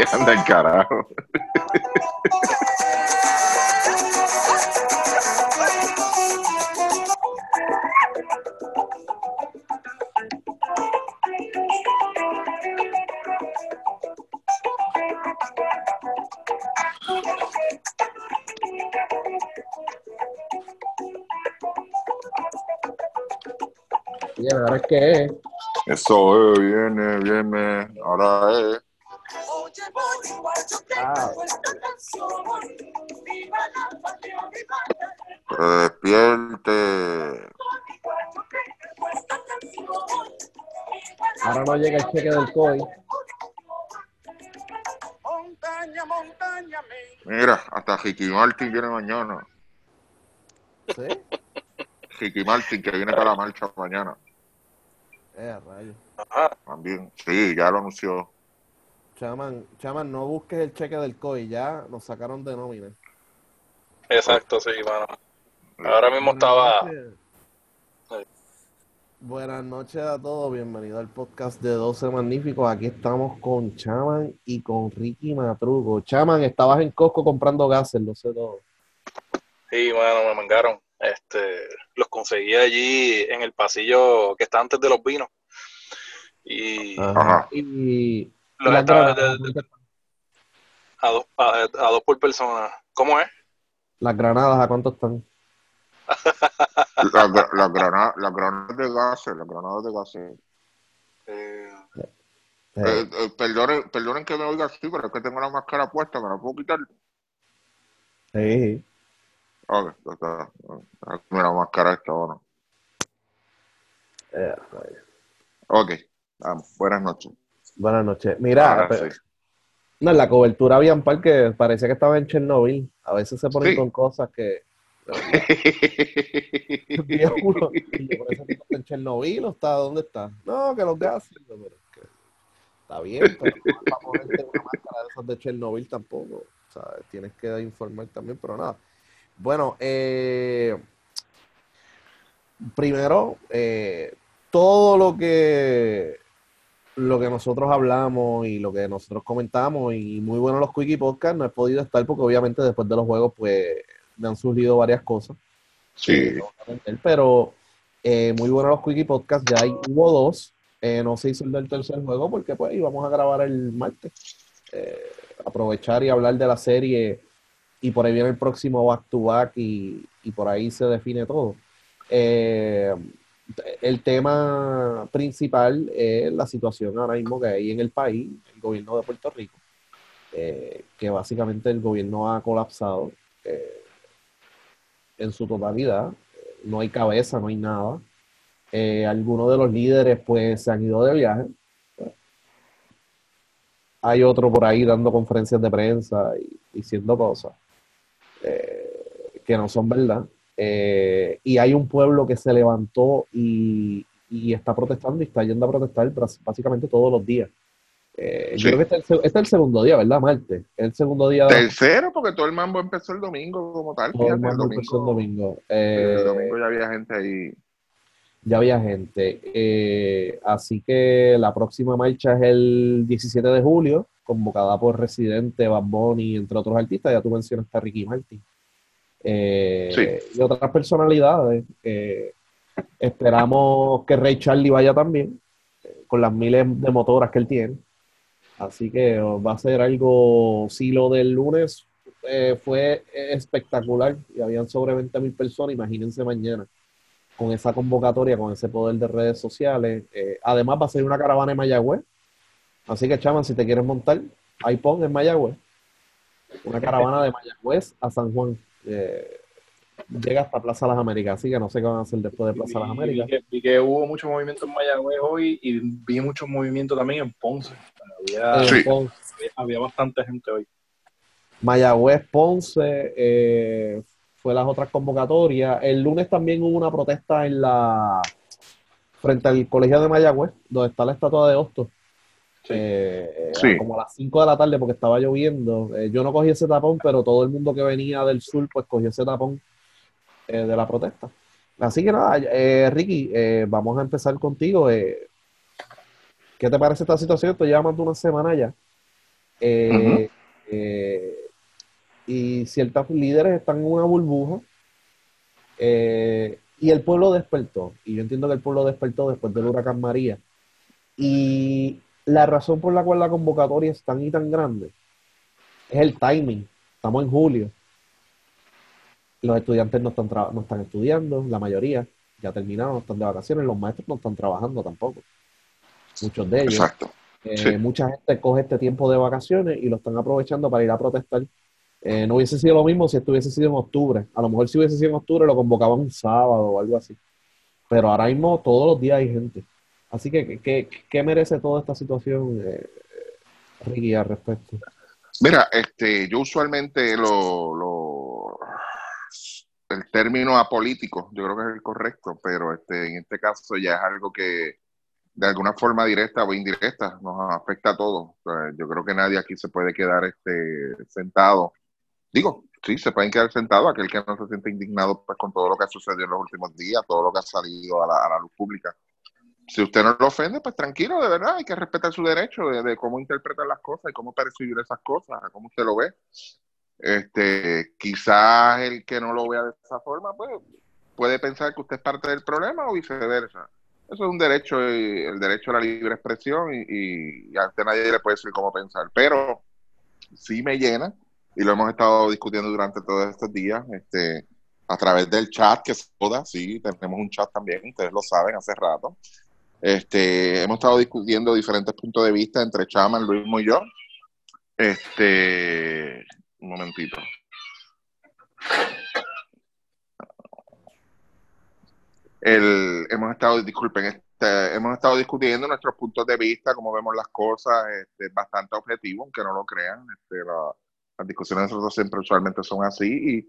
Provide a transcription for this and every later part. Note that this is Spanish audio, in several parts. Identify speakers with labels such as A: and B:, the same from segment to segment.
A: Anda el carajo.
B: Bien, ahora es que es.
A: Eso es, viene, viene. Ahora es.
B: Llega el cheque del COI.
C: Montaña, montaña,
A: Mira, hasta Ricky Martin viene mañana.
B: ¿Sí?
A: Ricky Martin que viene para la marcha mañana.
B: Eh, rayo.
D: Ajá.
A: También. Sí, ya lo anunció.
B: Chaman, chaman, no busques el cheque del COI, ya nos sacaron de nómina.
D: Exacto, sí, mano. Ahora mismo estaba.
B: Buenas noches a todos, bienvenido al podcast de 12 Magníficos. Aquí estamos con Chaman y con Ricky Matrugo. Chaman, estabas en Costco comprando gases, lo sé todo.
D: Sí, mano, me mangaron. Este, los conseguí allí en el pasillo que está antes de los vinos. Y
A: Ajá.
B: Y
D: los estaba
B: granadas,
D: de- de- a, dos, a, a dos por persona. ¿Cómo es?
B: las granadas, ¿a cuánto están?
A: Las las granadas de gases, las granadas de gases.
D: Eh,
B: Eh,
A: Eh, perdonen, perdonen que me oiga así, pero es que tengo la máscara puesta, ¿me la puedo quitar?
B: sí.
A: Ok, está. Mira la máscara esta, bueno.
B: Eh.
A: Ok, vamos, buenas noches.
B: Buenas noches. Mira,
A: Ahora
B: pero-
A: sí.
B: no, en la cobertura había un par que parecía que estaba en Chernobyl. A veces se ponen
A: Sí.
B: con cosas que. Yo, "¿Pero ese tipo está en Chernobyl está? ¿Dónde está? No, que los gases. "Pero es que está bien, pero no para ponerte una máscara de esas de Chernobyl tampoco. O sea, tienes que informar también, pero nada. Bueno, eh, primero, eh, todo lo que lo que nosotros hablamos y lo que nosotros comentamos, y muy bueno los Quickie Podcast, no he podido estar porque obviamente después de los juegos, pues han surgido varias cosas.
A: Sí,
B: Pero eh, muy bueno los Quickie Podcast, ya hay, hubo dos, eh, no se hizo el del tercer juego porque pues íbamos a grabar el martes. Eh, aprovechar y hablar de la serie y por ahí viene el próximo back to back y, y por ahí se define todo. Eh, el tema principal es la situación ahora mismo que hay en el país, el gobierno de Puerto Rico, eh, que básicamente el gobierno ha colapsado eh, en su totalidad, no hay cabeza, no hay nada. Eh, algunos de los líderes pues se han ido de viaje. Hay otro por ahí dando conferencias de prensa y diciendo cosas eh, que no son verdad. Eh, y hay un pueblo que se levantó y, y está protestando y está yendo a protestar básicamente todos los días. Eh,
A: Sí.
B: Yo creo que este es, el, este es el segundo día, ¿verdad, Marte? El segundo día de
A: tercero, porque todo el mambo empezó el domingo como tal.
B: todo el
A: fíjate, el
B: mundo empezó el domingo. Eh,
A: el domingo ya había gente ahí.
B: ya había gente. Eh, así que la próxima marcha es el 17 de julio, convocada por Residente, Bad Bunny, entre otros artistas. Ya tú mencionaste a Ricky Martin. Eh, Y otras personalidades. Eh, esperamos que Ray Charlie vaya también, eh, con las miles de motoras que él tiene. Así que oh, va a ser algo, si lo del lunes eh, fue espectacular y habían sobre 20 mil personas, imagínense mañana con esa convocatoria, con ese poder de redes sociales. Eh, además va a ser una caravana en Mayagüez. Así que, chaman, si te quieres montar, ahí pon en Mayagüez. Una caravana de Mayagüez a San Juan. Eh, llega hasta Plaza Las Américas, así que no sé qué van a hacer después de Plaza Las
E: Vi-
B: Américas.
E: Vi, que, vi que hubo mucho movimiento en Mayagüez hoy y vi mucho movimiento también en Ponce. Había,
A: Sí.
B: Pon-
E: había bastante gente hoy.
B: Mayagüez, Ponce, eh, fue las otras convocatorias. El lunes también hubo una protesta en la frente al colegio de Mayagüez, donde está la estatua de Hostos.
E: Sí.
B: Eh,
A: Sí.
B: como a las 5 de la tarde porque estaba lloviendo. Eh, yo no cogí ese tapón, pero todo el mundo que venía del sur pues cogió ese tapón eh, de la protesta. Así que nada, eh, Ricky, eh, vamos a empezar contigo. eh. ¿Qué te parece esta situación? Estoy llevando una semana ya. Y ciertos líderes están en una burbuja. y el pueblo despertó. Y yo entiendo que el pueblo despertó después del huracán María. Y la razón por la cual la convocatoria es tan y tan grande es el timing. Estamos en julio. Los estudiantes no están, no están estudiando, la mayoría ya terminaron, están de vacaciones. Los maestros no están trabajando tampoco. Muchos de ellos.
A: Exacto.
B: Eh,
A: Sí.
B: Mucha gente coge este tiempo de vacaciones y lo están aprovechando para ir a protestar. Eh, no hubiese sido lo mismo si esto hubiese sido en octubre. A lo mejor si hubiese sido en octubre lo convocaban un sábado o algo así. Pero ahora mismo todos los días hay gente. Así que, ¿qué, qué merece toda esta situación, eh, Ricky, al respecto?
A: Mira, este, yo usualmente lo, lo- el término apolítico, yo creo que es el correcto, pero este, en este caso ya es algo que de alguna forma directa o indirecta nos afecta a todos. Yo creo que nadie aquí se puede quedar este, sentado. Digo, sí, se pueden quedar sentados aquel que no se siente indignado pues, con todo lo que ha sucedido en los últimos días, todo lo que ha salido a la, a la luz pública. Si usted no lo ofende, pues tranquilo, de verdad, hay que respetar su derecho de, de cómo interpretar las cosas y cómo percibir esas cosas, cómo usted lo ve. Este, quizás el que no lo vea de esa forma, pues puede pensar que usted es parte del problema o viceversa. Eso es un derecho, y el derecho a la libre expresión y, y, y a usted nadie le puede decir cómo pensar. Pero sí me llena, y lo hemos estado discutiendo durante todos estos días, este, a través del chat que se joda, sí, tenemos un chat también, ustedes lo saben hace rato. Este, hemos estado discutiendo diferentes puntos de vista entre Chaman, Luis y yo. Este, un momentito. Hemos estado, disculpen, este, hemos estado discutiendo nuestros puntos de vista, cómo vemos las cosas, este, bastante objetivo, aunque no lo crean. Este, la- las discusiones de nosotros siempre usualmente son así.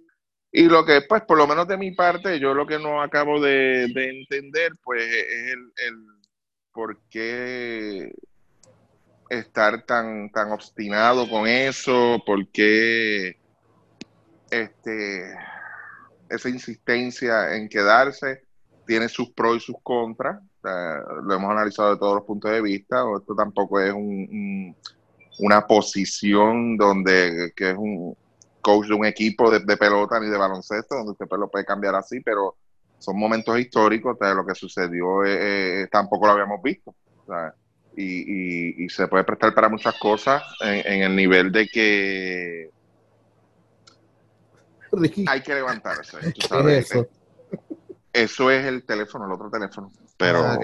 A: Y, y lo que, pues, por lo menos de mi parte, yo lo que no acabo de, de entender, pues, es el, el por qué estar tan, tan obstinado con eso, por qué este, esa insistencia en quedarse tiene sus pros y sus contras. Lo hemos analizado de todos los puntos de vista. Esto tampoco es un- un- una posición donde que es un coach de un equipo de, de pelota ni de baloncesto, donde usted lo puede cambiar así, pero son momentos históricos. o lo que sucedió eh, eh, tampoco lo habíamos visto. Y, y- y se puede prestar para muchas cosas en, en el nivel de que
B: Ricky,
A: hay que levantarse. tú
B: ¿qué
A: sabes,
B: es eso?
A: Eso es el teléfono, el otro teléfono. Pero
B: Ah,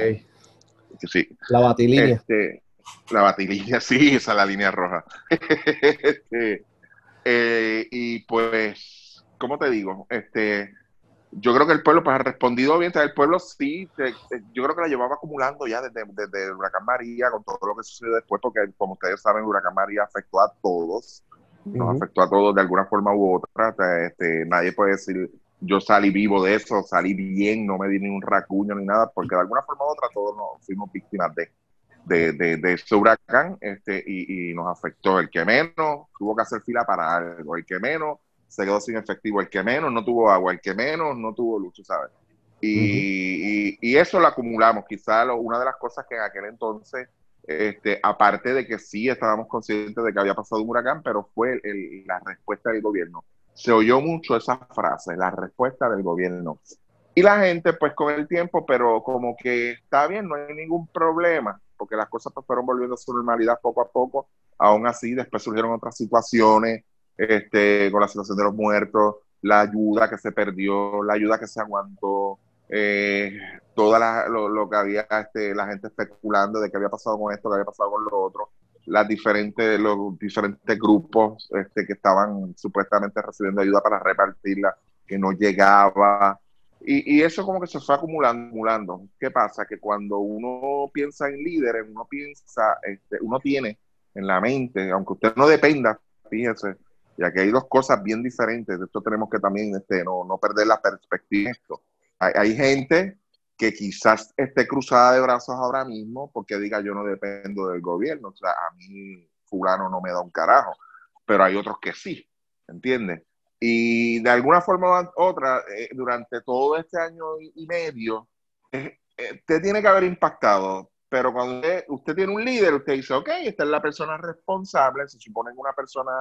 A: sí,
B: La batilínea.
A: este, la batilínea, sí, esa es la línea roja. Este, eh, y pues, ¿cómo te digo? Este, yo creo que el pueblo pues ha respondido bien. El pueblo sí, te- te- yo creo que la llevaba acumulando ya desde, desde el huracán María, con todo lo que sucedió después, porque como ustedes saben, el huracán María afectó a todos nos afectó a todos de alguna forma u otra. Este, nadie puede decir, yo salí vivo de eso, salí bien, no me di ni un racuño ni nada, porque de alguna forma u otra todos nos fuimos víctimas de, de, de, de ese huracán este, y, y nos afectó. El que menos tuvo que hacer fila para algo, el que menos se quedó sin efectivo, el que menos no tuvo agua, el que menos no tuvo luz, ¿sabes? Y, y, y eso lo acumulamos. Quizá lo- una de las cosas que en aquel entonces este, aparte de que sí estábamos conscientes de que había pasado un huracán, pero fue el- la respuesta del gobierno. Se oyó mucho esa frase, la respuesta del gobierno. Y la gente, pues con el tiempo, pero como que está bien, no hay ningún problema, porque las cosas pues, fueron volviendo a su normalidad poco a poco. Aún así, después surgieron otras situaciones, este, con la situación de los muertos, la ayuda que se perdió, la ayuda que se aguantó, eh, toda la- lo, lo que había este, la gente especulando de qué había pasado con esto, qué había pasado con lo otro, las diferentes, los diferentes grupos este, que estaban supuestamente recibiendo ayuda para repartirla, que no llegaba. Y, y eso como que se fue acumulando, acumulando. ¿Qué pasa? Que cuando uno piensa en líderes, uno piensa, este, uno tiene en la mente, aunque usted no dependa, fíjese, ya que hay dos cosas bien diferentes, de esto tenemos que también este, no, no perder la perspectiva. Hay, hay gente que quizás esté cruzada de brazos ahora mismo porque diga yo no dependo del gobierno, o sea, a mí fulano no me da un carajo, pero hay otros que sí, ¿entiendes? Y de alguna forma u otra, eh, durante todo este año y medio, eh, eh, te tiene que haber impactado pero cuando usted, usted tiene un líder, usted dice, ok, esta es la persona responsable, se supone que una persona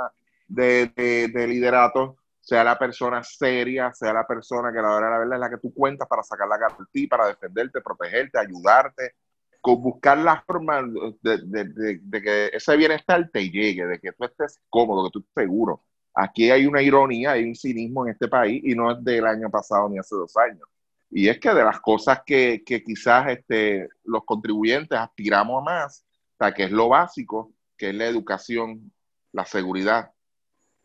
A: de, de, de liderato sea la persona seria, sea la persona que la de la verdad es la que tú cuentas para sacar la cara ti, para defenderte, protegerte, ayudarte, con buscar la forma de, de, de, que ese bienestar te llegue, de que tú estés cómodo, que tú estés seguro. Aquí hay una ironía, hay un cinismo en este país y no es del año pasado ni hace dos años. Y es que de las cosas que, que quizás este, los contribuyentes aspiramos a más, o sea, que es lo básico, que es la educación, la seguridad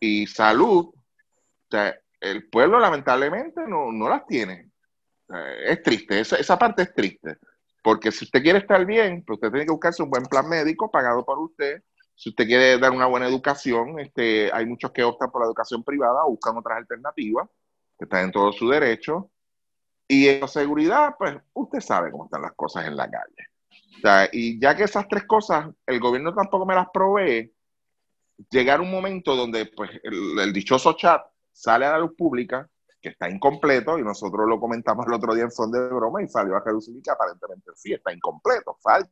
A: y salud, o sea, el pueblo lamentablemente no, no las tiene. Es triste, esa, esa parte es triste. Porque si usted quiere estar bien, pues usted tiene que buscarse un buen plan médico pagado por usted. Si usted quiere dar una buena educación, este, hay muchos que optan por la educación privada buscan otras alternativas, que están en todo su derecho. Y en seguridad, pues usted sabe cómo están las cosas en la calle. O sea, y ya que esas tres cosas el gobierno tampoco me las provee, llegar un momento donde pues, el, el dichoso chat sale a la luz pública que está incompleto, y nosotros lo comentamos el otro día en son de broma, y salió a reducir que aparentemente sí está incompleto, falta.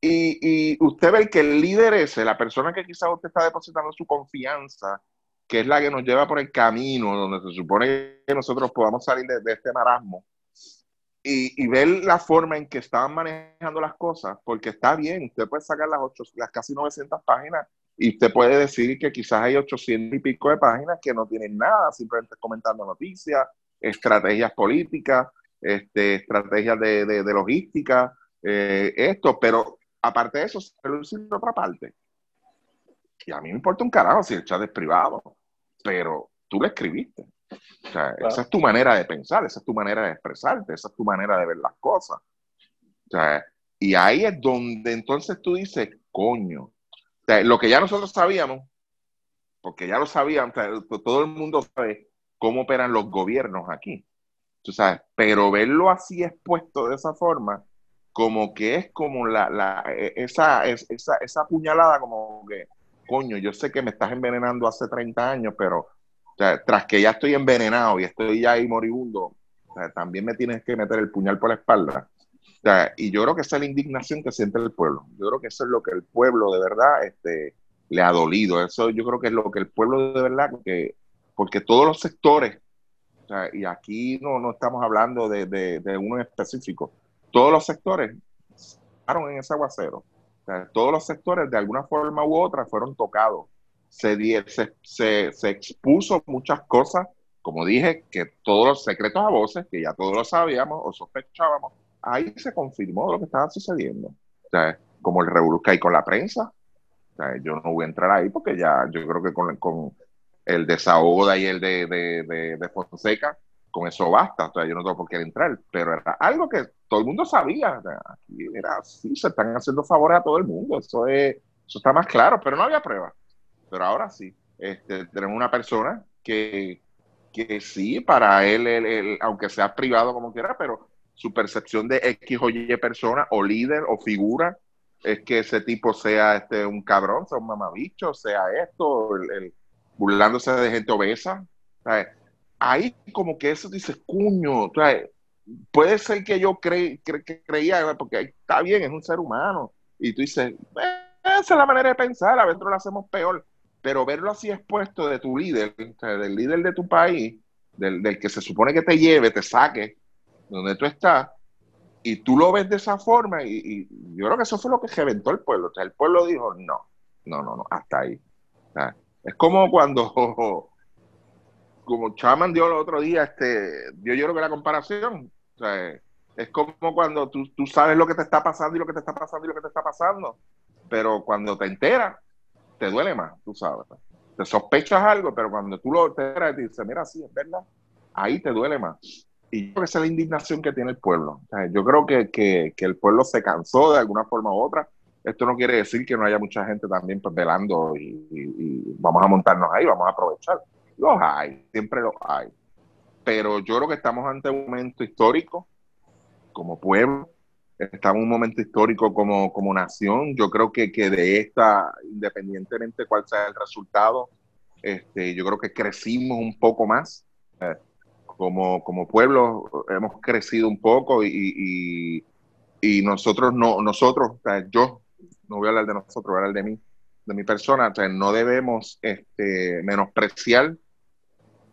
A: Y, y usted ve que el líder ese, la persona que quizás usted está depositando su confianza, que es la que nos lleva por el camino, donde se supone que nosotros podamos salir de, de este marasmo, y, y, ver la forma en que estaban manejando las cosas, porque está bien, usted puede sacar las, ocho, las casi 900 páginas y usted puede decir que quizás hay 800 y pico de páginas que no tienen nada, simplemente comentando noticias, estrategias políticas, este, estrategias de, de, de logística, eh, esto, pero aparte de eso, se reduce otra parte. Y a mí me importa un carajo si el chat es privado, pero tú lo escribiste. O sea, claro. esa es tu manera de pensar, esa es tu manera de expresarte, esa es tu manera de ver las cosas. O sea, y ahí es donde entonces tú dices, coño, lo que ya nosotros sabíamos, porque ya lo sea, todo el mundo sabe cómo operan los gobiernos aquí. Tú sabes, pero verlo así expuesto de esa forma, como que es como la, la esa, esa, esa puñalada, como que, coño, yo sé que me estás envenenando hace 30 años, pero tras que ya estoy envenenado y estoy ya ahí moribundo, también me tienes que meter el puñal por la espalda. O sea, y yo creo que esa es la indignación que siente el pueblo. Yo creo que eso es lo que el pueblo de verdad este, le ha dolido. Eso yo creo que es lo que el pueblo de verdad, porque, porque todos los sectores, o sea, y aquí no, no estamos hablando de, de, de uno en específico, todos los sectores en ese aguacero. O sea, todos los sectores de alguna forma u otra fueron tocados. Se, se, se, se expuso muchas cosas, como dije, que todos los secretos a voces, que ya todos lo sabíamos o sospechábamos, ahí se confirmó lo que estaba sucediendo. O sea, como el revolucionario que con la prensa. O sea, yo no voy a entrar ahí porque ya yo creo que con, con el de ayer de, de, de, de, Fonseca, con eso basta. O sea, yo no tengo por qué entrar. Pero era algo que todo el mundo sabía. Aquí era así, se están haciendo favores a todo el mundo. Eso, es, eso está más claro, pero no había pruebas. Pero ahora sí. Este, tenemos una persona que, que sí, para él, él, aunque sea privado como quiera, pero su percepción de X o Y persona o líder o figura es que ese tipo sea este un cabrón, sea un mamabicho, sea esto, el, burlándose de gente obesa. ¿sabes? Ahí como que eso dice, cuño, puede ser que yo cre, cre, que creía, porque está bien, es un ser humano, y tú dices, esa es la manera de pensar, a veces lo hacemos peor, pero verlo así expuesto de tu líder, del líder de tu país, del, del que se supone que te lleve, te saque, donde tú estás, y tú lo ves de esa forma, y, y, yo creo que eso fue lo que reventó el pueblo. O sea, el pueblo dijo, no, no, no, no, hasta ahí. O sea, es como cuando, como Chaman dio el otro día, este, yo, yo creo que la comparación, o sea, es como cuando tú, tú sabes lo que te está pasando y lo que te está pasando y lo que te está pasando, pero cuando te enteras, te duele más, tú sabes. Te sospechas algo, pero cuando tú lo enteras y dices, mira, sí, es verdad, ahí te duele más y yo creo que esa es la indignación que tiene el pueblo. Yo creo que, que, el pueblo se cansó de alguna forma u otra. Esto no quiere decir que no haya mucha gente también pues, velando y, vamos a montarnos ahí, vamos a aprovechar. Los hay, siempre los hay. Pero yo creo que estamos ante un momento histórico como pueblo, estamos en un momento histórico como, como nación. Yo creo que, que de esta, independientemente cuál sea el resultado, este, yo creo que crecimos un poco más. Como, como pueblo hemos crecido un poco y, y, y nosotros no, nosotros, o sea, yo, no voy a hablar de nosotros, voy a hablar de mí, de mi persona, o sea, no debemos este, menospreciar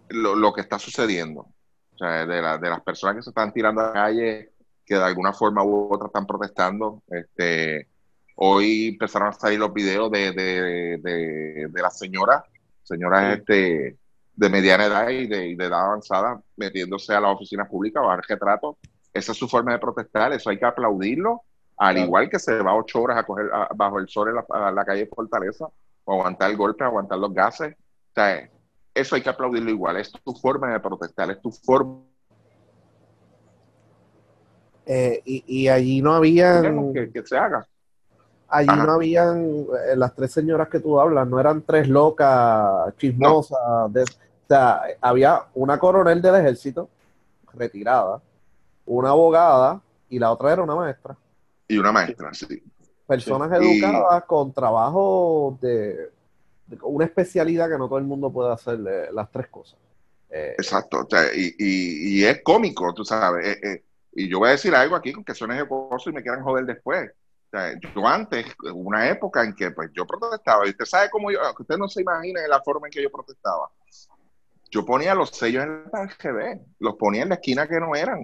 A: lo, lo que está sucediendo. O sea, de, la- de las personas que se están tirando a la calle, que de alguna forma u otra están protestando. Este, hoy empezaron a salir los videos de, de, de, de las señoras, señoras este, de mediana edad y de, y de edad avanzada, metiéndose a las oficinas públicas a bajar retratos. Esa es su forma de protestar, eso hay que aplaudirlo, al
B: Claro.
A: igual que se va ocho horas a coger a- bajo el sol en la, a la calle Fortaleza, o aguantar el golpe, aguantar los gases. O sea, eso hay que aplaudirlo igual, es tu forma de protestar, es tu forma
B: Eh, y, y allí no habían,
A: que, que se haga.
B: allí
A: Ajá.
B: no habían, eh, las tres señoras que tú hablas, no eran tres locas, chismosas. de- o sea, había una coronel del ejército retirada, una abogada y la otra era una maestra.
A: Y una maestra, sí.
B: Personas
A: Sí.
B: educadas con trabajo de, de una especialidad que no todo el mundo puede hacer eh, las tres cosas. Eh,
A: Exacto. O sea, y, y, y es cómico, tú sabes. eh, eh, y yo voy a decir algo aquí con que suene jocoso y me quieran joder después. O sea, yo antes, una época en que pues yo protestaba, y usted sabe cómo yo, que usted no se imagina la forma en que yo protestaba. Yo ponía los sellos en la RGB, los ponía en la esquina que no eran.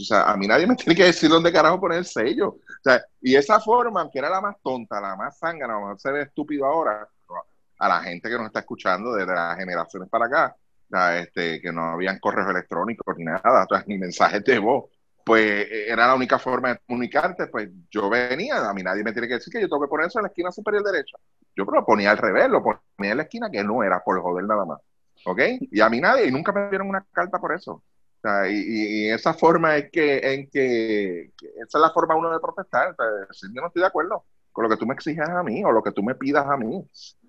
A: O sea, a mí nadie me tiene que decir dónde carajo poner el sello. O sea, y esa forma, aunque era la más tonta, la más zángana, a lo mejor se ve estúpido ahora, a la gente que nos está escuchando desde las generaciones para acá, este, que no habían correos electrónicos ni nada, ni mensajes de voz, pues eh, era la única forma de comunicarte, pues yo venía, a mí nadie me tiene que decir que yo tengo que poner eso en la esquina superior derecha. Yo lo ponía al revés, lo ponía en la esquina que no era por joder nada más. ¿Ok? Y a mí nadie, y nunca me dieron una carta por eso. Y, esa forma es que, en que, esa es la forma uno de protestar. O sea, yo no estoy de acuerdo con lo que tú me exijas a mí o lo que tú me pidas a mí.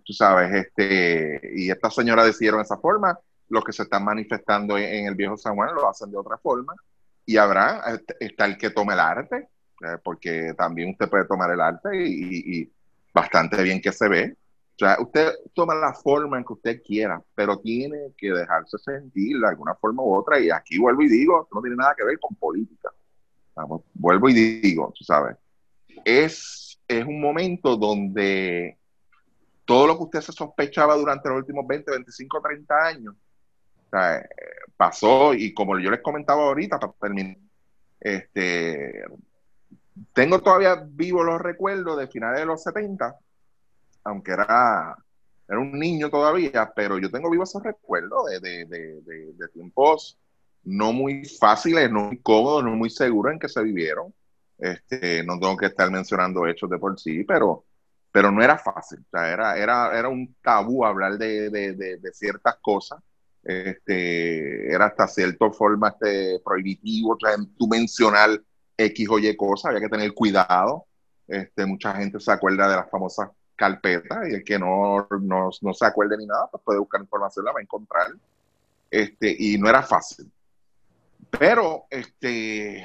A: Tú sabes, este, y estas señoras decidieron esa forma, los que se están manifestando en, el viejo San Juan lo hacen de otra forma, y habrá, este, está el que tome el arte, eh, porque también usted puede tomar el arte y bastante bien que se ve. O sea, usted toma la forma en que usted quiera, pero tiene que dejarse sentir de alguna forma u otra. Y aquí vuelvo y digo, no tiene nada que ver con política. Vuelvo y digo, sabes, es, es un momento donde todo lo que usted se sospechaba durante los últimos 20, 25, 30 años, eh, pasó y como yo les comentaba ahorita, para terminar, este, tengo todavía vivos los recuerdos de finales de los 70, aunque era, era un niño todavía, pero yo tengo vivos esos recuerdos de, de, de, de, tiempos no muy fáciles, no muy cómodos, no muy seguros en que se vivieron. Este, no tengo que estar mencionando hechos de por sí, pero, pero no era fácil. O sea, era, era, era un tabú hablar de ciertas cosas. Este, era hasta cierta forma este, prohibitivo. O sea, tú mencionar X o Y cosas, había que tener cuidado. Este, mucha gente se acuerda de las famosas carpetas y el que no, no, no se acuerde ni nada, pues puede buscar información, la va a encontrar. Este, y no era fácil. Pero este,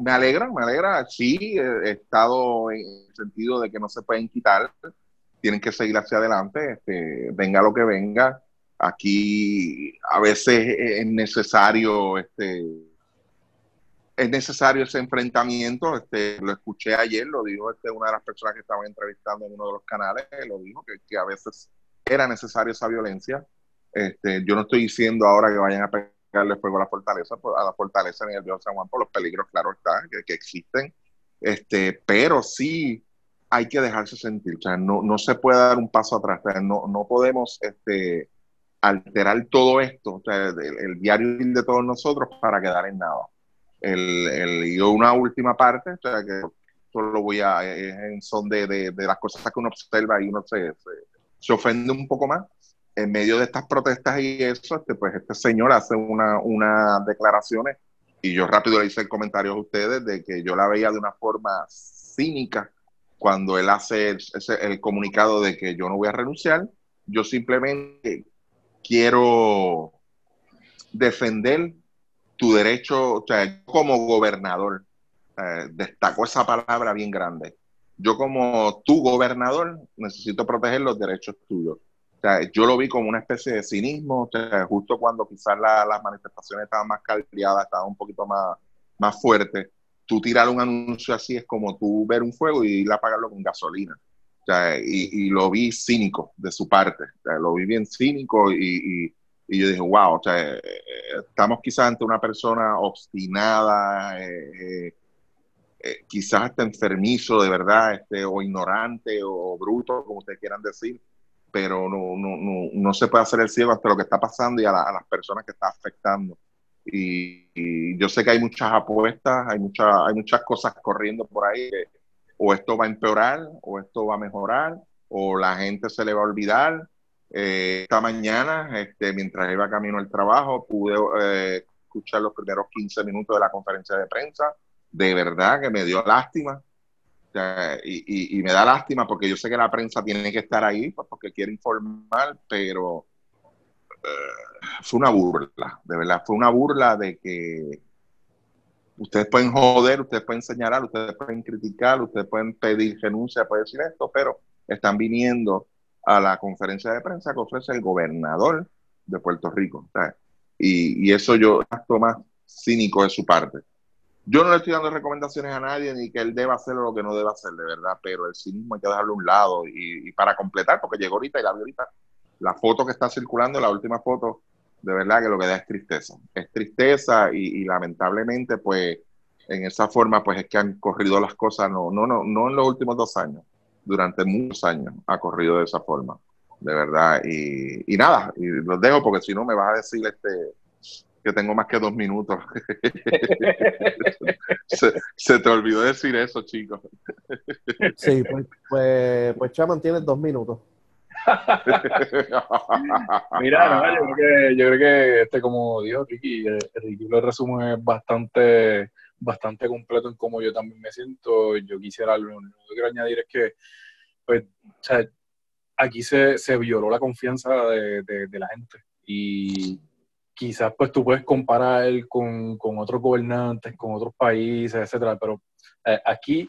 A: me alegra, me alegra. Sí, he estado en el sentido de que no se pueden quitar, tienen que seguir hacia adelante, este, venga lo que venga. Aquí a veces es necesario, este, es necesario ese enfrentamiento. Este, lo escuché ayer, lo dijo este, una de las personas que estaban entrevistando en uno de los canales, lo dijo que, a veces era necesaria esa violencia. Este, yo no estoy diciendo ahora que vayan a pegarle fuego a la fortaleza, por- a la fortaleza en el viejo San Juan por los peligros, claro está, que, existen. Este, pero sí hay que dejarse sentir, no, se puede dar un paso atrás, no, podemos este, alterar todo esto, o sea, el, diario de todos nosotros para quedar en nada. El, el, y una última parte, o sea, que solo voy a, es en son de, de, de las cosas que uno observa y uno se, se, se ofende un poco más. En medio de estas protestas y eso, este, pues este señor hace una, unas declaraciones y yo rápido le hice el comentario a ustedes de que yo la veía de una forma cínica cuando él hace el, el comunicado de que yo no voy a renunciar, yo simplemente quiero defender tu derecho, o sea, como gobernador, eh, destacó esa palabra bien grande. Yo como tu gobernador necesito proteger los derechos tuyos. O sea, yo lo vi como una especie de cinismo, o sea, justo cuando quizás la, las manifestaciones estaban más caldeadas, estaban un poquito más, más fuertes. tú tirar un anuncio así es como tú ver un fuego y ir a apagarlo con gasolina. O sea, y, y, lo vi cínico de su parte. O sea, lo vi bien cínico y, y, yo dije, wow, o sea, estamos quizás ante una persona obstinada, eh, eh, eh, quizás hasta enfermizo de verdad, este, o ignorante o, bruto, como ustedes quieran decir, pero no, no, no, no se puede hacer el ciego hasta lo que está pasando y a, la, a las personas que está afectando. Y, yo sé que hay muchas apuestas, hay, mucha, hay muchas cosas corriendo por ahí, o esto va a empeorar, o esto va a mejorar, o la gente se le va a olvidar. Eh, esta mañana, este, mientras iba camino al trabajo, pude eh, escuchar los primeros 15 minutos de la conferencia de prensa. De verdad que me dio lástima. Y, y, me da lástima porque yo sé que la prensa tiene que estar ahí pues, porque quiere informar, pero eh, fue una burla, de verdad, fue una burla de que ustedes pueden joder, ustedes pueden señalar, ustedes pueden criticar, ustedes pueden pedir renuncia, pueden decir esto, pero están viniendo a la conferencia de prensa que ofrece el gobernador de Puerto Rico. Y, y, eso yo acto más cínico de su parte. Yo no le estoy dando recomendaciones a nadie ni que él deba hacer lo que no deba hacer, de verdad, pero el cinismo hay que dejarlo a un lado. Y, y para completar, porque llegó ahorita y la vi ahorita, la foto que está circulando, la última foto, de verdad que lo que da es tristeza. Es tristeza y, y, lamentablemente, pues, en esa forma, pues es que han corrido las cosas, no, no, no, no en los últimos dos años, durante muchos años ha corrido de esa forma, de verdad. Y, y nada, y los dejo porque si no me vas a decir este que tengo más que dos minutos. se, se, te olvidó decir eso, chicos.
B: sí, pues, pues, pues Chaman, tienes dos minutos.
F: Mira, no, yo, creo que, yo creo que este, como dijo Ricky, eh, Ricky lo resume bastante, bastante completo en cómo yo también me siento. Yo quisiera, lo que añadir es que, pues, aquí se, se violó la confianza de, de, de, la gente y quizás pues tú puedes comparar con, con otros gobernantes, con otros países, etcétera, pero eh, aquí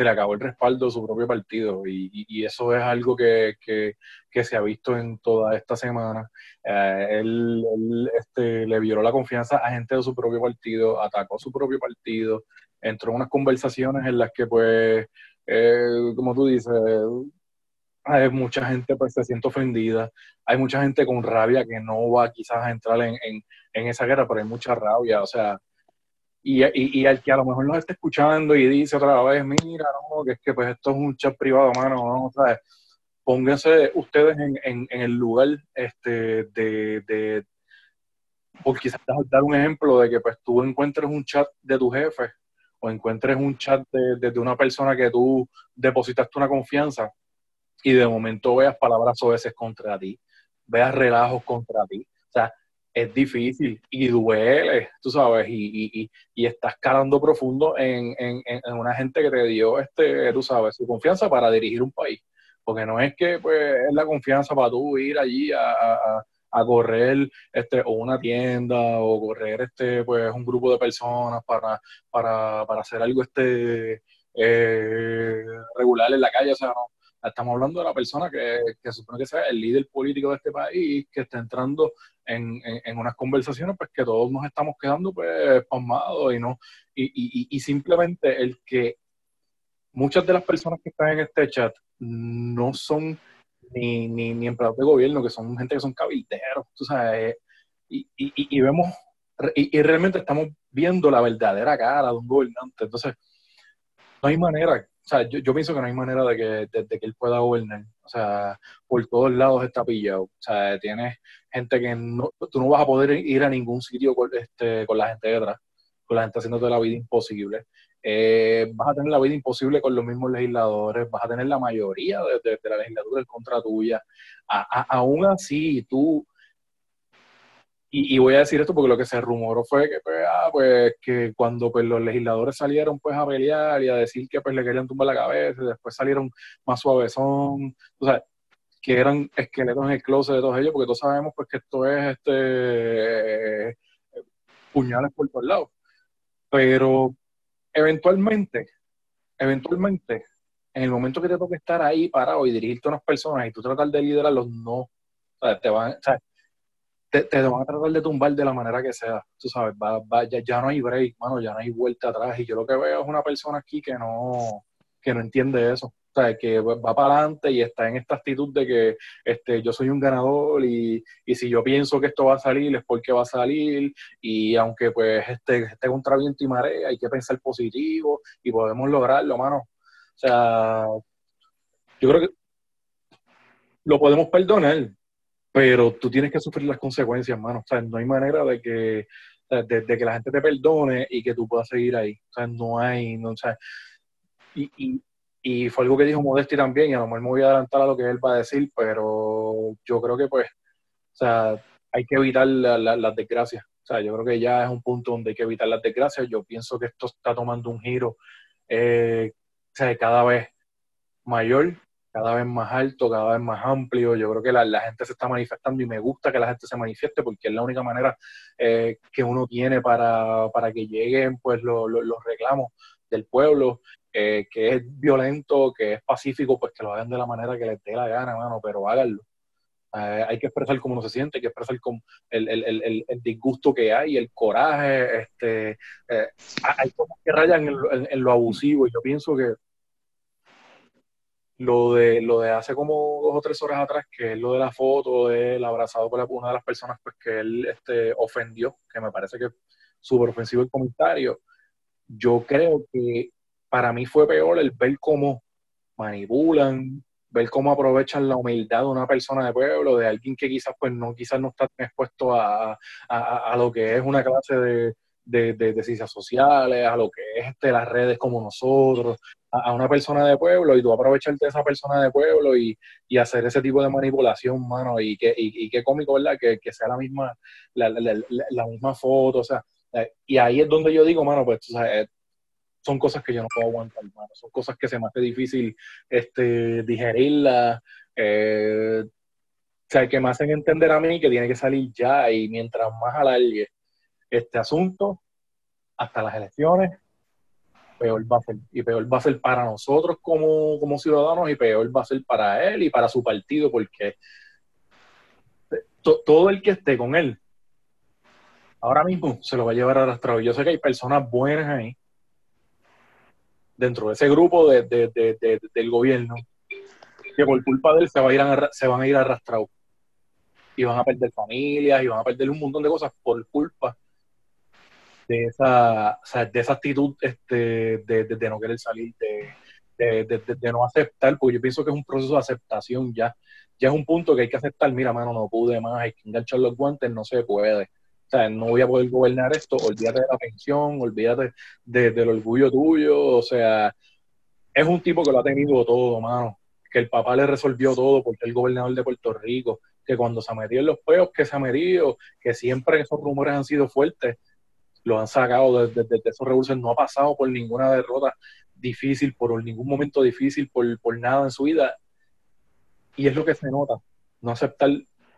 F: se le acabó el respaldo de su propio partido. Y, y, y eso es algo que, que, que, se ha visto en toda esta semana. Eh, él, él este, le violó la confianza a gente de su propio partido, atacó a su propio partido, entró en unas conversaciones en las que, pues, eh, como tú dices, hay mucha gente pues se siente ofendida, hay mucha gente con rabia que no va quizás a entrar en, en, en esa guerra, pero hay mucha rabia, o sea, y, y, y, al que a lo mejor nos está escuchando y dice otra vez, mira, no, que es que pues esto es un chat privado, mano, no, ¿sabes? Pónganse ustedes en, en, en, el lugar este, de, de, por quizás dar un ejemplo de que pues tú encuentres un chat de tu jefe o encuentres un chat de, de, de una persona que tú depositaste una confianza y de momento veas palabras veces contra ti, veas relajos contra ti. O sea, es difícil y duele, tú sabes, y, y, y estás calando profundo en, en, en, una gente que te dio, este, tú sabes, su confianza para dirigir un país. Porque no es que pues, es la confianza para tú ir allí a, a, correr este, o una tienda o correr este, pues, un grupo de personas para, para, para hacer algo este, eh, regular en la calle. O sea, no, Estamos hablando de la persona que, que supone que sea el líder político de este país, que está entrando en, en, unas conversaciones pues que todos nos estamos quedando pues pasmados y no y, y, y, simplemente el que muchas de las personas que están en este chat no son ni, ni, ni empleados de gobierno, que son gente que son cabilderos, tú sabes, y, y, vemos, y realmente estamos viendo la verdadera cara de un gobernante, entonces no hay manera o sea, yo, yo, pienso que no hay manera de que, de, que él pueda gobernar. O sea, por todos lados está pillado. O sea, tienes gente que no, tú no vas a poder ir a ningún sitio con, este, con la gente detrás, con la gente haciéndote la vida imposible. Eh, vas a tener la vida imposible con los mismos legisladores, vas a tener la mayoría de, la legislatura en contra tuya. A, aún así, tú y, voy a decir esto porque lo que se rumoró fue que, pues, ah, pues, que cuando pues, los legisladores salieron pues, a pelear y a decir que pues, le querían tumbar la cabeza, y después salieron más suavezón, o sea, que eran esqueletos en el closet de todos ellos, porque todos sabemos pues, que esto es este, puñales por todos lados. Pero eventualmente, eventualmente, en el momento que te toque estar ahí parado y dirigirte a unas personas y tú tratar de liderarlos, no. O sea, te van, o sea, te, te van a tratar de tumbar de la manera que sea, tú sabes, va, va- ya, ya no hay break, mano, ya no hay vuelta atrás, y yo lo que veo es una persona aquí que no, que no entiende eso, o sea, que va para adelante y está en esta actitud de que este, yo soy un ganador y, y si yo pienso que esto va a salir es porque va a salir y aunque pues esté, esté contra viento y marea hay que pensar positivo y podemos lograrlo, mano. O sea, yo creo que lo podemos perdonar, pero tú tienes que sufrir las consecuencias, mano. O sea, no hay manera de que, de, de que la gente te perdone y que tú puedas seguir ahí. O sea, no hay, no, o sea, y, y, y fue algo que dijo Modesti también, y a lo mejor me voy a adelantar a lo que él va a decir, pero yo creo que pues, o sea, hay que evitar la- la- las desgracias. O sea, yo creo que ya es un punto donde hay que evitar las desgracias. Yo pienso que esto está tomando un giro, eh, o sea, cada vez mayor, cada vez más alto, cada vez más amplio. Yo creo que la, la gente se está manifestando y me gusta que la gente se manifieste porque es la única manera eh, que uno tiene para, para que lleguen pues lo- lo- los reclamos del pueblo, eh, que es violento, que es pacífico, pues que lo hagan de la manera que les dé la gana, mano, pero háganlo. Eh, hay que expresar cómo uno se siente, hay que expresar con el, el, el, el- disgusto que hay, el coraje, este, hay cosas que rayan en, en- en lo abusivo y yo pienso que lo de, lo de hace como dos o tres horas atrás, que es lo de la foto de él abrazado por la- una de las personas pues, que él este, ofendió, que me parece que es súper ofensivo el comentario, yo creo que para mí fue peor el ver cómo manipulan, ver cómo aprovechan la humildad de una persona de pueblo, de alguien que quizás pues no, quizás no está expuesto a- a- a lo que es una clase de, de, de- ciencias sociales, a lo que es este, las redes como nosotros, a, una persona de pueblo y tú aprovecharte de esa persona de pueblo y, y hacer ese tipo de manipulación, mano, y que y, qué cómico, ¿verdad? Que, que sea la misma, la, la- la- la misma foto, o sea, eh, y ahí es donde yo digo, mano, pues, eh, son cosas que yo no puedo aguantar, mano. Son cosas que se me hace difícil este, digerirlas. eh, o sea, que me hacen entender a mí que tiene que salir ya y mientras más alargue este asunto hasta las elecciones, peor va a ser. Y peor va a ser para nosotros como, como ciudadanos y peor va a ser para él y para su partido porque to- todo el que esté con él ahora mismo se lo va a llevar arrastrado. Yo sé que hay personas buenas ahí dentro de ese grupo de- del gobierno que por culpa de él se, va a ir a- se van a ir arrastrados y van a perder familias y van a perder un montón de cosas por culpa de esa, de esa actitud este, de, no querer salir, de, no aceptar, porque yo pienso que es un proceso de aceptación ya. Ya es un punto que hay que aceptar, mira, mano, no pude más, hay que enganchar los guantes, no se puede. O sea, no voy a poder gobernar esto, olvídate de la pensión, olvídate de- del orgullo tuyo, o sea, es un tipo que lo ha tenido todo, mano, que el papá le resolvió todo porque el gobernador de Puerto Rico, que cuando se ha metido en los peos que se ha metido, que siempre esos rumores han sido fuertes, lo han sacado desde, esos revoluciones, no ha pasado por ninguna derrota difícil, por ningún momento difícil, por, por nada en su vida, y es lo que se nota, no aceptar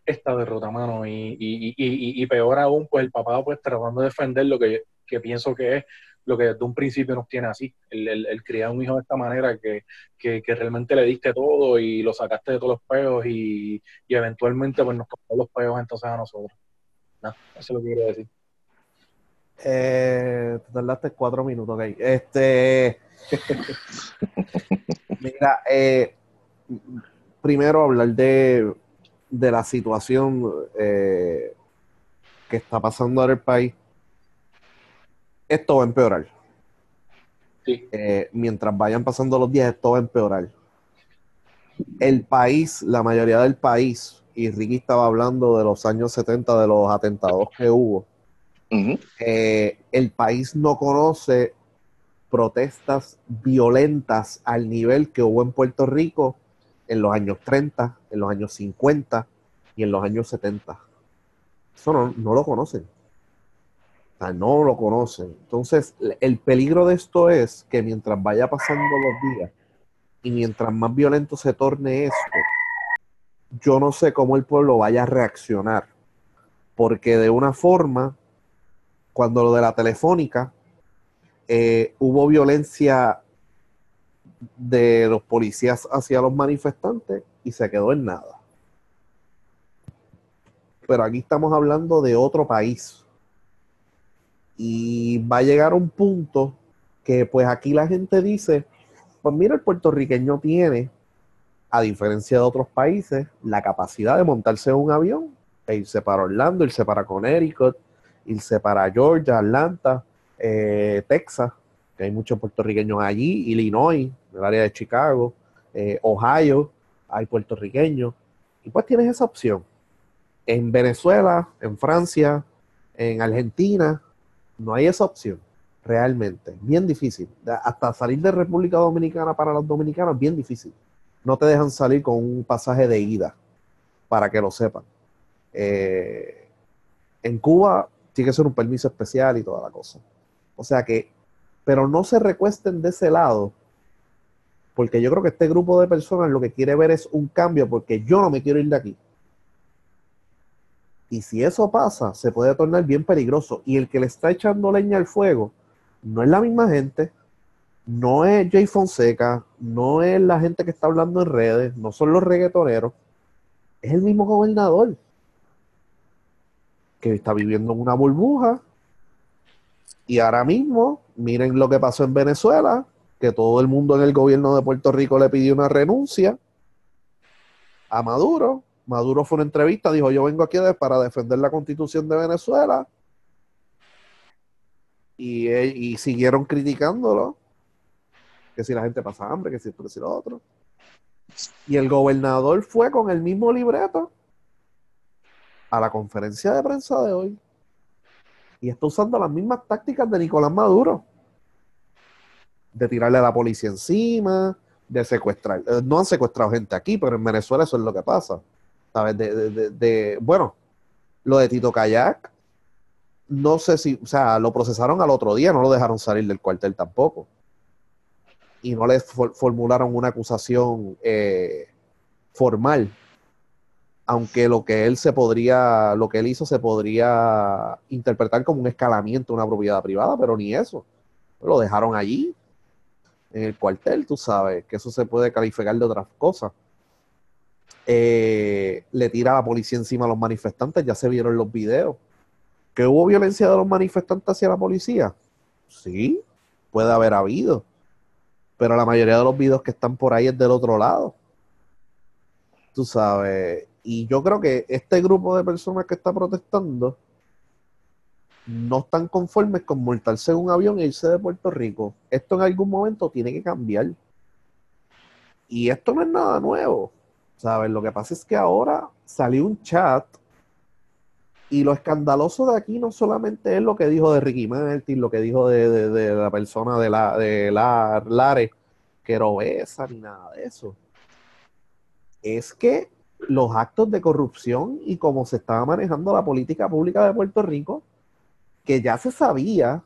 F: esta derrota, mano, y, y, y, y- peor aún, pues el papá pues tratando de defender lo que, que pienso que es lo que desde un principio nos tiene así, el, el, el criar un hijo de esta manera que, que, que realmente le diste todo y lo sacaste de todos los peos y, y eventualmente pues nos tocó los peos entonces a nosotros. No, eso es lo que quiero decir.
B: Eh, te tardaste cuatro minutos, ok. Este. Mira, eh, primero hablar de, de la situación eh, que está pasando ahora el país. Esto va a empeorar.
F: Sí.
B: Eh, mientras vayan pasando los días, esto va a empeorar. El país, la mayoría del país, y Ricky estaba hablando de los años 70, de los atentados que hubo Eh, el país no conoce protestas violentas al nivel que hubo en Puerto Rico en los años 30, en los años 50 y en los años 70. Eso no, no lo conocen. O sea, no lo conocen. Entonces, el peligro de esto es que mientras vaya pasando los días y mientras más violento se torne esto, yo no sé cómo el pueblo vaya a reaccionar. Porque de una forma, cuando lo de la telefónica, eh, hubo violencia de los policías hacia los manifestantes y se quedó en nada. pero aquí estamos hablando de otro país. Y va a llegar un punto que pues aquí la gente dice, pues mira, el puertorriqueño tiene, a diferencia de otros países, la capacidad de montarse en un avión e irse para Orlando, irse para Connecticut, irse para Georgia, Atlanta, eh, Texas, que hay muchos puertorriqueños allí, Illinois, el área de Chicago, eh, Ohio, hay puertorriqueños, y pues tienes esa opción. En Venezuela, en Francia, en Argentina, no hay esa opción, realmente. Bien difícil. Hasta salir de República Dominicana para los dominicanos, bien difícil. No te dejan salir con un pasaje de ida, para que lo sepan. Eh, en Cuba tiene que ser un permiso especial y toda la cosa. O sea que, pero no se recuesten de ese lado, porque yo creo que este grupo de personas lo que quiere ver es un cambio, porque yo no me quiero ir de aquí. Y si eso pasa, se puede tornar bien peligroso. Y el que le está echando leña al fuego no es la misma gente, no es Jay Fonseca, no es la gente que está hablando en redes, no son los reggaetoneros, es el mismo gobernador que está viviendo en una burbuja. Y ahora mismo, miren lo que pasó en Venezuela, que todo el mundo en el gobierno de Puerto Rico le pidió una renuncia a Maduro. Maduro fue una entrevista, dijo, yo vengo aquí para defender la constitución de Venezuela. Y, y siguieron criticándolo. Que si la gente pasa hambre, que si esto, que lo otro. Y el gobernador fue con el mismo libreto a la conferencia de prensa de hoy y está usando las mismas tácticas de Nicolás Maduro. De tirarle a la policía encima, de secuestrar. Eh, no han secuestrado gente aquí, pero en Venezuela eso es lo que pasa. ¿Sabes? De, bueno, lo de Tito Kayak, no sé si, o sea, lo procesaron al otro día, no lo dejaron salir del cuartel tampoco. Y no le formularon una acusación eh, formal aunque lo que él se podría, lo que él hizo se podría interpretar como un escalamiento de una propiedad privada, pero ni eso. Lo dejaron allí, en el cuartel, tú sabes, que eso se puede calificar de otras cosas. Eh, le tira a la policía encima a los manifestantes, ya se vieron los videos. ¿Que hubo violencia de los manifestantes hacia la policía? Sí, puede haber habido. Pero la mayoría de los videos que están por ahí es del otro lado. Tú sabes, y yo creo que este grupo de personas que está protestando no están conformes con montarse en un avión e irse de Puerto Rico. Esto en algún momento tiene que cambiar. Y esto no es nada nuevo. ¿Sabes? Lo que pasa es que ahora salió un chat y lo escandaloso de aquí no solamente es lo que dijo de Ricky Martin, lo que dijo de, la persona de la de la que era obesa, ni nada de eso. Es que los actos de corrupción y cómo se estaba manejando la política pública de Puerto Rico, que ya se sabía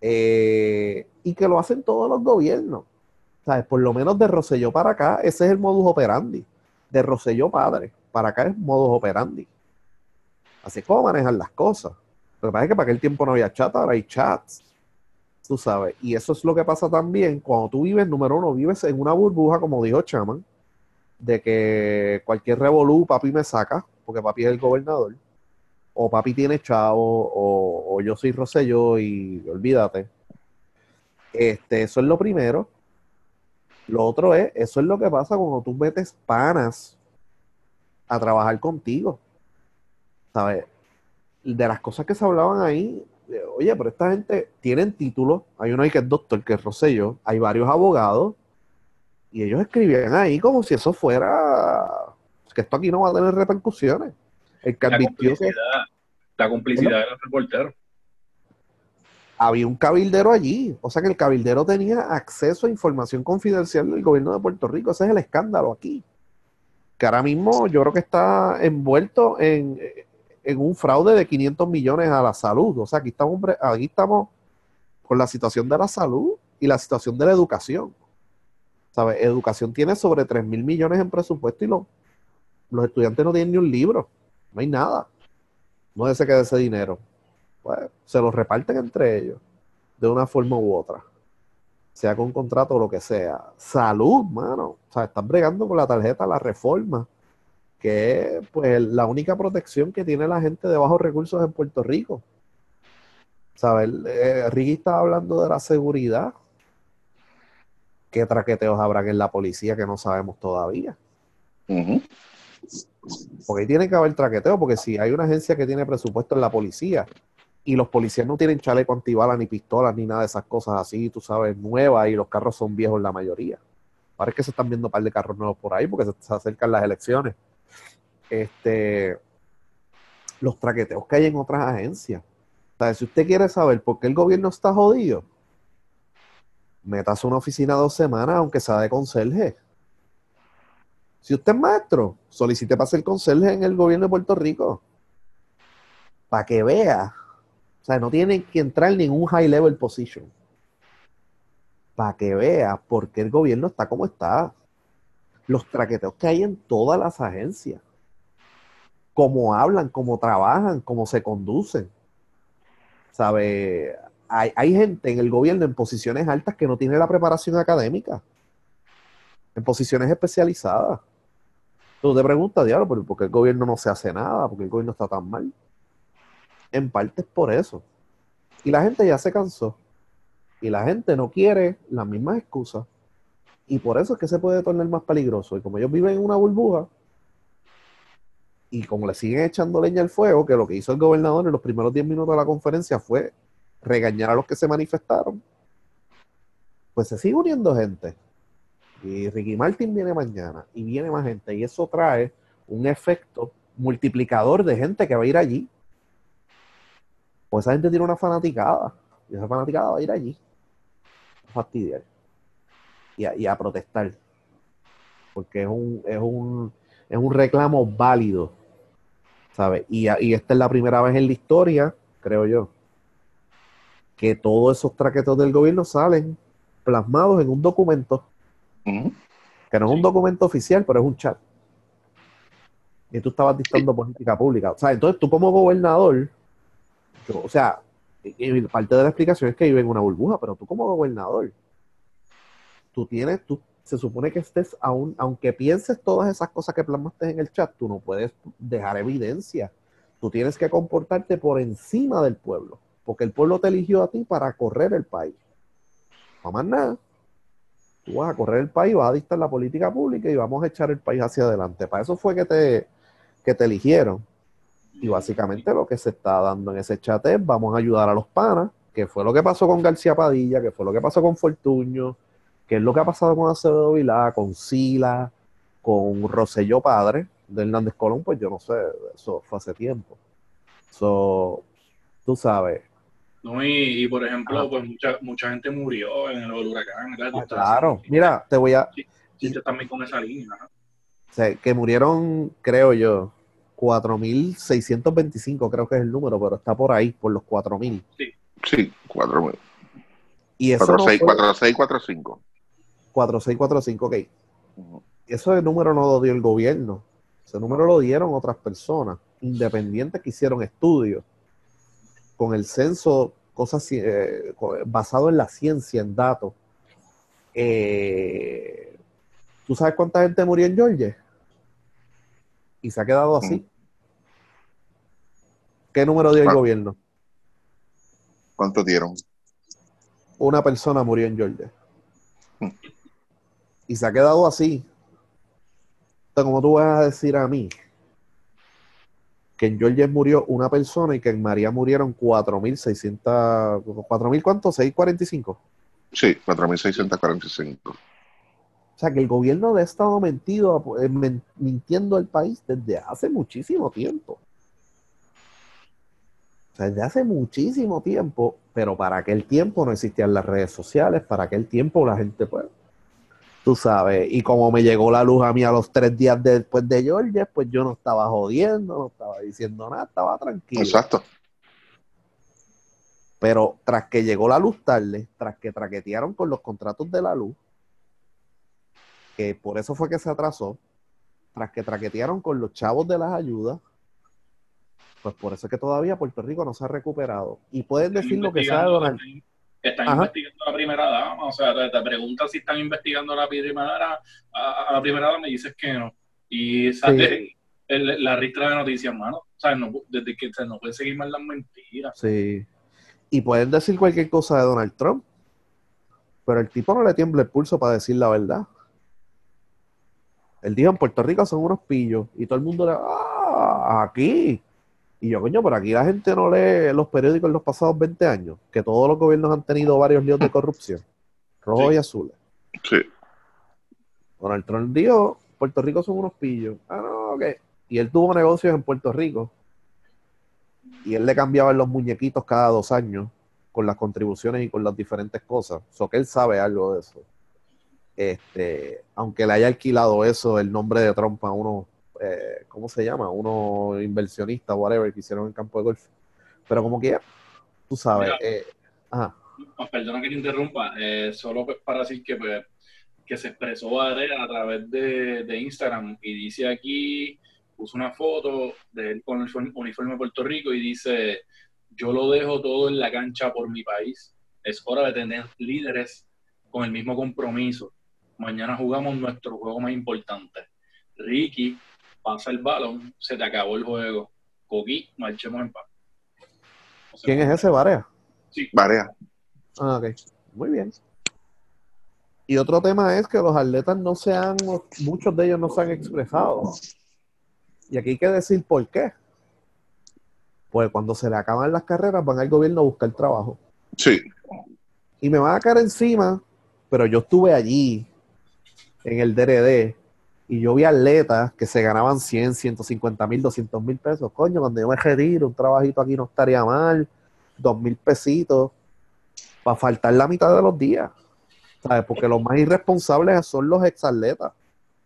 B: eh, y que lo hacen todos los gobiernos. ¿Sabes? Por lo menos de Roselló para acá, ese es el modus operandi. De Roselló padre, para acá es modus operandi. Así es como manejan las cosas. Lo que pasa es que para aquel tiempo no había chat, ahora hay chats. Tú sabes. Y eso es lo que pasa también cuando tú vives, número uno, vives en una burbuja, como dijo Chaman, de que cualquier revolú papi me saca, porque papi es el gobernador, o papi tiene chavo, o, yo soy Rosselló y olvídate. Este, eso es lo primero. Lo otro es, eso es lo que pasa cuando tú metes panas a trabajar contigo. ¿Sabes? De las cosas que se hablaban ahí, oye, pero esta gente tienen título. Hay uno ahí que es doctor, que es Rosselló. Hay varios abogados y ellos escribían ahí como si eso fuera, que esto aquí no va a tener repercusiones. El que
E: la complicidad, la complicidad de los reporteros.
B: Había un cabildero allí, o sea que el cabildero tenía acceso a información confidencial del gobierno de Puerto Rico. Ese es el escándalo aquí. Que ahora mismo yo creo que está envuelto en, en un fraude de 500 millones a la salud. O sea, aquí estamos, aquí estamos con la situación de la salud y la situación de la educación. ¿Sabes? Educación tiene sobre 3 mil millones en presupuesto y los estudiantes no tienen ni un libro. No hay nada. No se quede ese dinero. Pues, se lo reparten entre ellos de una forma u otra. Sea con contrato o lo que sea. Salud, mano. O sea, están bregando con la tarjeta, la reforma. que es pues, la única protección que tiene la gente de bajos recursos en Puerto Rico. ¿Sabes? Eh, Ricky estaba hablando de la seguridad. ¿Qué traqueteos habrán en la policía que no sabemos todavía? Porque ahí tiene que haber traqueteo, porque si hay una agencia que tiene presupuesto en la policía y los policías no tienen chaleco antibalas, ni pistolas, ni nada de esas cosas así, tú sabes, nuevas y los carros son viejos la mayoría. Parece que se están viendo un par de carros nuevos por ahí porque se, se acercan las elecciones. Este, los traqueteos que hay en otras agencias. O sea, si usted quiere saber por qué el gobierno está jodido, metas una oficina dos semanas, aunque sea de conserje. Si usted es maestro, solicite para ser conserje en el gobierno de Puerto Rico. Para que vea. O sea, no tiene que entrar en ningún high level position. Para que vea por qué el gobierno está como está. Los traqueteos que hay en todas las agencias. Cómo hablan, cómo trabajan, cómo se conducen. ¿Sabe? Hay, gente en el gobierno en posiciones altas que no tiene la preparación académica. En posiciones especializadas. Tú te preguntas, diablo, ¿pero ¿por qué el gobierno no se hace nada? ¿Por qué el gobierno está tan mal? En parte es por eso. Y la gente ya se cansó. Y la gente no quiere las mismas excusas. Y por eso es que se puede tornar más peligroso. Y como ellos viven en una burbuja, y como le siguen echando leña al fuego, que lo que hizo el gobernador en los primeros 10 minutos de la conferencia fue regañar a los que se manifestaron, pues se sigue uniendo gente. Y Ricky Martin viene mañana y viene más gente. Y eso trae un efecto multiplicador de gente que va a ir allí. Pues esa gente tiene una fanaticada. Y esa fanaticada va a ir allí. A fastidiar. Y a, y a protestar. Porque es un, es un, es un reclamo válido. ¿Sabes? Y, esta es la primera vez en la historia, creo yo, que todos esos traquetos del gobierno salen plasmados en un documento que no es un documento oficial, pero es un chat. Y tú estabas dictando política pública. O sea, entonces tú como gobernador, yo- o sea, y- y parte de la explicación es que vive en una burbuja, pero tú como gobernador, tú tienes, tú se supone que estés aún, aunque pienses todas esas cosas que plasmaste en el chat, tú no puedes dejar evidencia. Tú tienes que comportarte por encima del pueblo, porque el pueblo te eligió a ti para correr el país. No más nada. Tú vas a correr el país, vas a dictar la política pública y vamos a echar el país hacia adelante. Para eso fue que te, que te eligieron. Y básicamente lo que se está dando en ese chat es vamos a ayudar a los panas, que fue lo que pasó con García Padilla, que fue lo que pasó con Fortuño, que es lo que ha pasado con Acevedo Vilá, con Sila, con Roselló Padre, de Hernández Colón, pues yo no sé, eso fue hace tiempo. So, tú sabes,
E: No, y, y, por ejemplo,
B: Ajá.
E: pues mucha, mucha gente murió en el huracán.
B: ah, claro, mira, te voy a,
E: Sí, te también con esa línea. ajá.
B: O sea, que murieron, creo yo, 4.625, creo que es el número, pero está por ahí, por los 4.000.
A: Sí, cuatro,
B: Y eso
A: cuatro,
B: no
A: seis,
B: fue-
A: cuatro, seis, cuatro, cinco.
B: 4645, ok. Ese número no lo dio el gobierno. Ese número lo dieron otras personas independientes que hicieron estudios con el censo, cosas eh, basado en la ciencia, en datos. Eh, ¿Tú sabes cuánta gente murió en Georgia? Y se ha quedado así. ¿Qué número dio el gobierno?
A: ¿Cuánto dieron?
B: Una persona murió en Georgia.
A: Mm.
B: Y se ha quedado así. Entonces, ¿cómo tú vas a decir a mí que en Georgia murió una persona y que en María murieron 4.600, ¿4.000 cuánto? ¿645?
A: Sí, 4.645.
B: O sea, que el gobierno de estado mentido, eh, mintiendo al país desde hace muchísimo tiempo. O sea, desde hace muchísimo tiempo, pero para aquel tiempo no existían las redes sociales, para aquel tiempo la gente, pues, tú sabes, y como me llegó la luz a mí a los tres días después de Georgia, pues yo no estaba jodiendo, no estaba diciendo nada, estaba tranquilo.
A: Exacto.
B: Pero tras que llegó la luz tarde, tras que traquetearon con los contratos de la luz, que por eso fue que se atrasó, tras que traquetearon con los chavos de las ayudas, pues por eso es que todavía Puerto Rico no se ha recuperado. Y pueden decir lo que sea de Donald.
E: Están
B: Ajá.
E: investigando a la primera dama, o sea, te, te preguntan si están investigando a la primera, a, a la primera dama y dices que no. Y, ¿sabes?
F: el- la ristra de noticias, mano. O sea, no, desde que se no puede seguir más las mentiras.
B: Sí. Y pueden decir cualquier cosa de Donald Trump, pero el tipo no le tiembla el pulso para decir la verdad. Él dijo, en Puerto Rico son unos pillos, y todo el mundo le, ah, aquí. Y yo, coño, por aquí la gente no lee los periódicos en los pasados 20 años, que todos los gobiernos han tenido varios líos de corrupción, rojos
F: Sí.
B: y azules.
A: Sí.
B: Donald Trump dijo, Puerto Rico son unos pillos. Ah, no, ok. Y él tuvo negocios en Puerto Rico. Y él le cambiaba los muñequitos cada dos años con las contribuciones y con las diferentes cosas. So que él sabe algo de eso. Este, aunque le haya alquilado eso, el nombre de Trump a unos, eh, ¿cómo se llama? Unos inversionistas, whatever, que hicieron en el campo de golf. Pero como que, tú sabes,
F: Mira.
B: eh, ajá,
F: Ah, Perdona que te interrumpa, eh, solo pues para decir que, pues, que se expresó Varela a través de, de Instagram y dice aquí, puso una foto de él con el uniforme de Puerto Rico y dice, yo lo dejo todo en la cancha por mi país, es hora de tener líderes con el mismo compromiso. Mañana jugamos nuestro juego más importante. Ricky, pasa el balón, se te acabó el juego. Coqui, marchemos en paz. O sea,
B: ¿quién es ese, Varea?
F: Sí,
A: Varea.
B: Ah, ok. Muy bien. Y otro tema es que los atletas no se han, muchos de ellos no se han expresado. Y aquí hay que decir por qué. Pues cuando se le acaban las carreras van al gobierno a buscar trabajo.
A: Sí.
B: Y me van a caer encima, pero yo estuve allí en el DRD y yo vi atletas que se ganaban 100, 150 mil, 200 mil pesos. Coño, cuando yo me retiro, un trabajito aquí no estaría mal, dos mil pesitos, para faltar la mitad de los días. ¿Sabes? Porque los más irresponsables son los exatletas.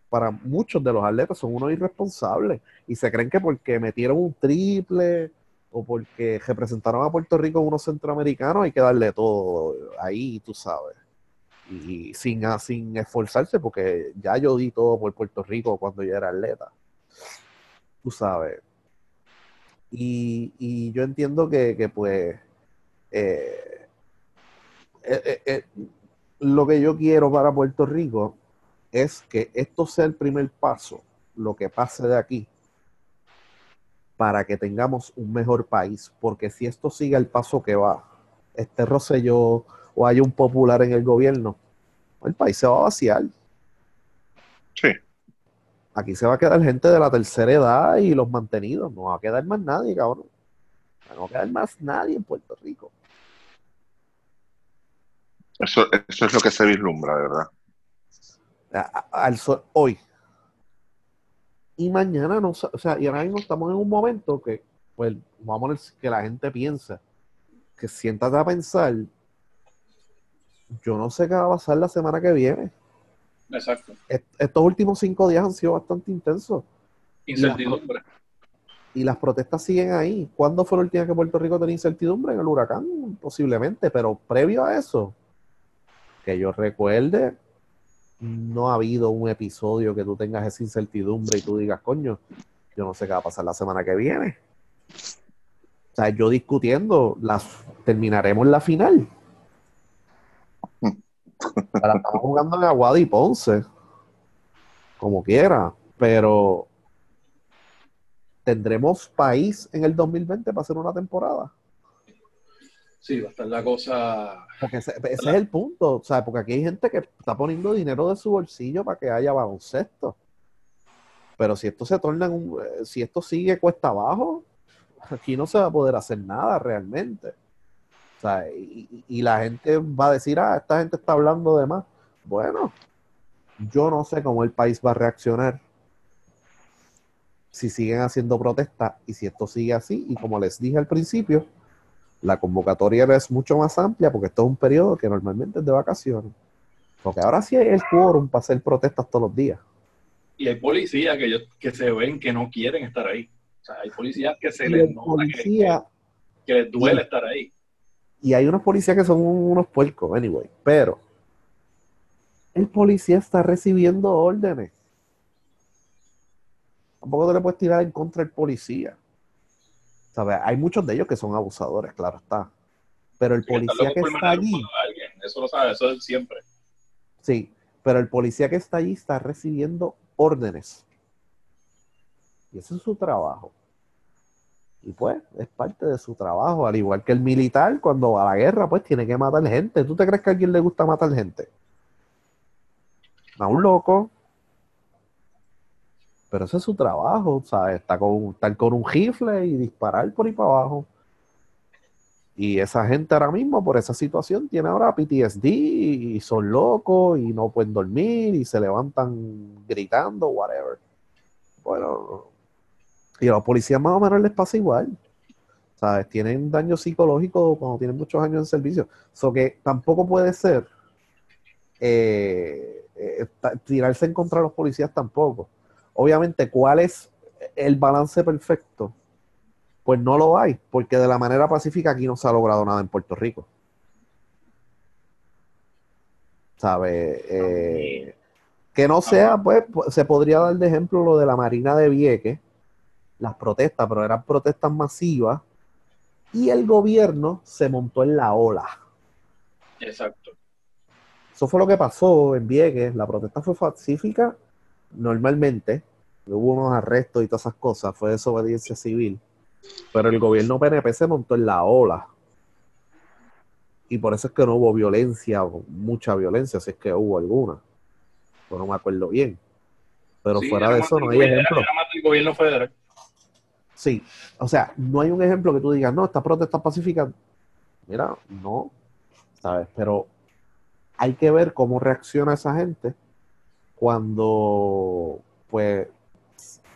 B: Para muchos de los atletas son unos irresponsables y se creen que porque metieron un triple o porque representaron a Puerto Rico en unos centroamericanos hay que darle todo ahí, tú sabes. Y sin, sin esforzarse, porque ya yo di todo por Puerto Rico cuando yo era atleta. Tú sabes. Y, yo entiendo que, pues, eh, eh, eh, lo que yo quiero para Puerto Rico es que esto sea el primer paso, lo que pase de aquí, para que tengamos un mejor país. Porque si esto sigue el paso que va, este Rosselló o hay un popular en el gobierno, el país se va a vaciar.
A: Sí.
B: Aquí se va a quedar gente de la tercera edad y los mantenidos. No va a quedar más nadie, cabrón. No va a quedar más nadie en Puerto Rico.
A: Eso, eso es lo que se vislumbra, verdad.
B: a- a- al sol hoy. Y mañana no, o sea, y ahora mismo estamos en un momento que, pues, vamos a poner que la gente piensa, que siéntate a pensar, yo no sé qué va a pasar la semana que viene.
F: exacto.
B: Est- Estos últimos cinco días han sido bastante intensos
F: Incertidumbre.
B: y las protestas siguen ahí. ¿Cuándo fue la última que Puerto Rico tenía incertidumbre? En el huracán, posiblemente, pero previo a eso, que yo recuerde, no ha habido un episodio que tú tengas esa incertidumbre y tú digas, coño, yo no sé qué va a pasar la semana que viene. O sea, yo discutiendo, las, terminaremos la final. La estamos jugando en Aguada y Ponce, como quiera, pero tendremos país en el 2020 para hacer una temporada.
F: Sí, va a estar la cosa.
B: Porque ese, ese es el punto, o sea, porque aquí hay gente que está poniendo dinero de su bolsillo para que haya baloncesto. Pero si esto se torna en un, eh, si esto sigue cuesta abajo, aquí no se va a poder hacer nada realmente. O sea, y, y- la gente va a decir, ah, esta gente está hablando de más. Bueno, yo no sé cómo el país va a reaccionar si siguen haciendo protestas y si esto sigue así. Y como les dije al principio, la convocatoria es mucho más amplia porque esto es un periodo que normalmente es de vacaciones. Porque ahora sí hay el quórum para hacer protestas todos los días.
F: Y hay policías que, que se ven que no quieren estar ahí. O sea, hay policías que se les que, les duele
B: y-
F: estar ahí.
B: Y hay unos policías que son unos puercos, anyway, pero el policía está recibiendo órdenes. Tampoco te le puedes tirar en contra del policía. ¿Sabes? Hay muchos de ellos que son abusadores, claro está. Pero el policía que está allí.
F: Eso lo sabe, eso es siempre.
B: sí, pero el policía que está allí está recibiendo órdenes. Y ese es su trabajo. Y pues, es parte de su trabajo. Al igual que el militar, cuando va a la guerra, pues tiene que matar gente. ¿Tú te crees que a alguien le gusta matar gente? A un loco. Pero ese es su trabajo, ¿sabes? Está con, estar con un rifle y disparar por ahí para abajo. Y esa gente ahora mismo, por esa situación, tiene ahora PTSD y son locos y no pueden dormir y se levantan gritando, whatever. Bueno, y a los policías más o menos les pasa igual. ¿Sabes? Tienen daño psicológico cuando tienen muchos años en servicio. So que tampoco puede ser eh, eh, tirarse en contra de los policías tampoco. Obviamente, ¿cuál es el balance perfecto? Pues no lo hay, porque de la manera pacífica aquí no se ha logrado nada en Puerto Rico. ¿Sabe? Eh, que no sea, pues, se podría dar de ejemplo lo de la Marina de Vieques, las protestas, pero eran protestas masivas, y el gobierno se montó en la ola.
E: Exacto.
B: Eso fue lo que pasó en Vieques, la protesta fue pacífica normalmente, hubo unos arrestos y todas esas cosas, fue desobediencia civil, pero el gobierno PNP se montó en la ola. Y por eso es que no hubo violencia, mucha violencia, si es que hubo alguna. Pues no me acuerdo bien. Pero fuera de eso no hay ejemplo.
E: gobierno federal.
B: Sí, o sea, no hay un ejemplo que tú digas, no, esta protesta pacífica. Mira, no, ¿sabes? Pero hay que ver cómo reacciona esa gente cuando, pues,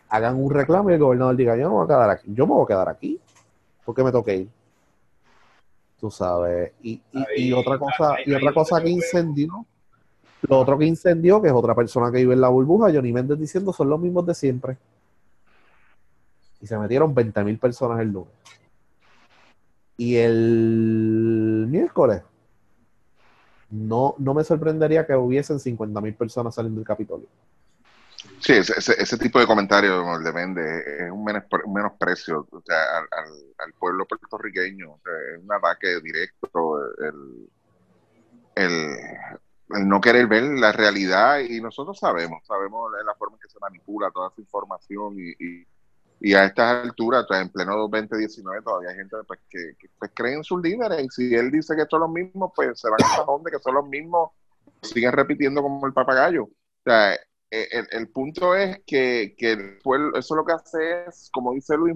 B: hagan un reclamo y el gobernador diga, yo no voy a quedar aquí, yo me voy a quedar aquí, porque me toqué ir. Tú sabes. Y, y, y otra cosa, y otra cosa que incendió, lo otro que incendió, que es otra persona que vive en la burbuja, Johnny Méndez diciendo son los mismos de siempre y se metieron 20.000 personas el lunes. Y el miércoles, no, no me sorprendería que hubiesen 50.000 personas saliendo del Capitolio.
A: Sí, ese, ese, tipo de comentarios depende, es un, menosprecio o sea, al, al, pueblo puertorriqueño, es un ataque directo, el, el, no querer ver la realidad y nosotros sabemos, sabemos la forma en que se manipula toda esa información y y a estas alturas, en pleno 2019, todavía hay gente pues, que, pues, cree en sus líderes. Y si él dice que son los mismos, pues se van a donde que son los mismos, siguen repitiendo como el papagayo. O sea, e, el, punto es que, que eso lo que hace es, como dice Luis,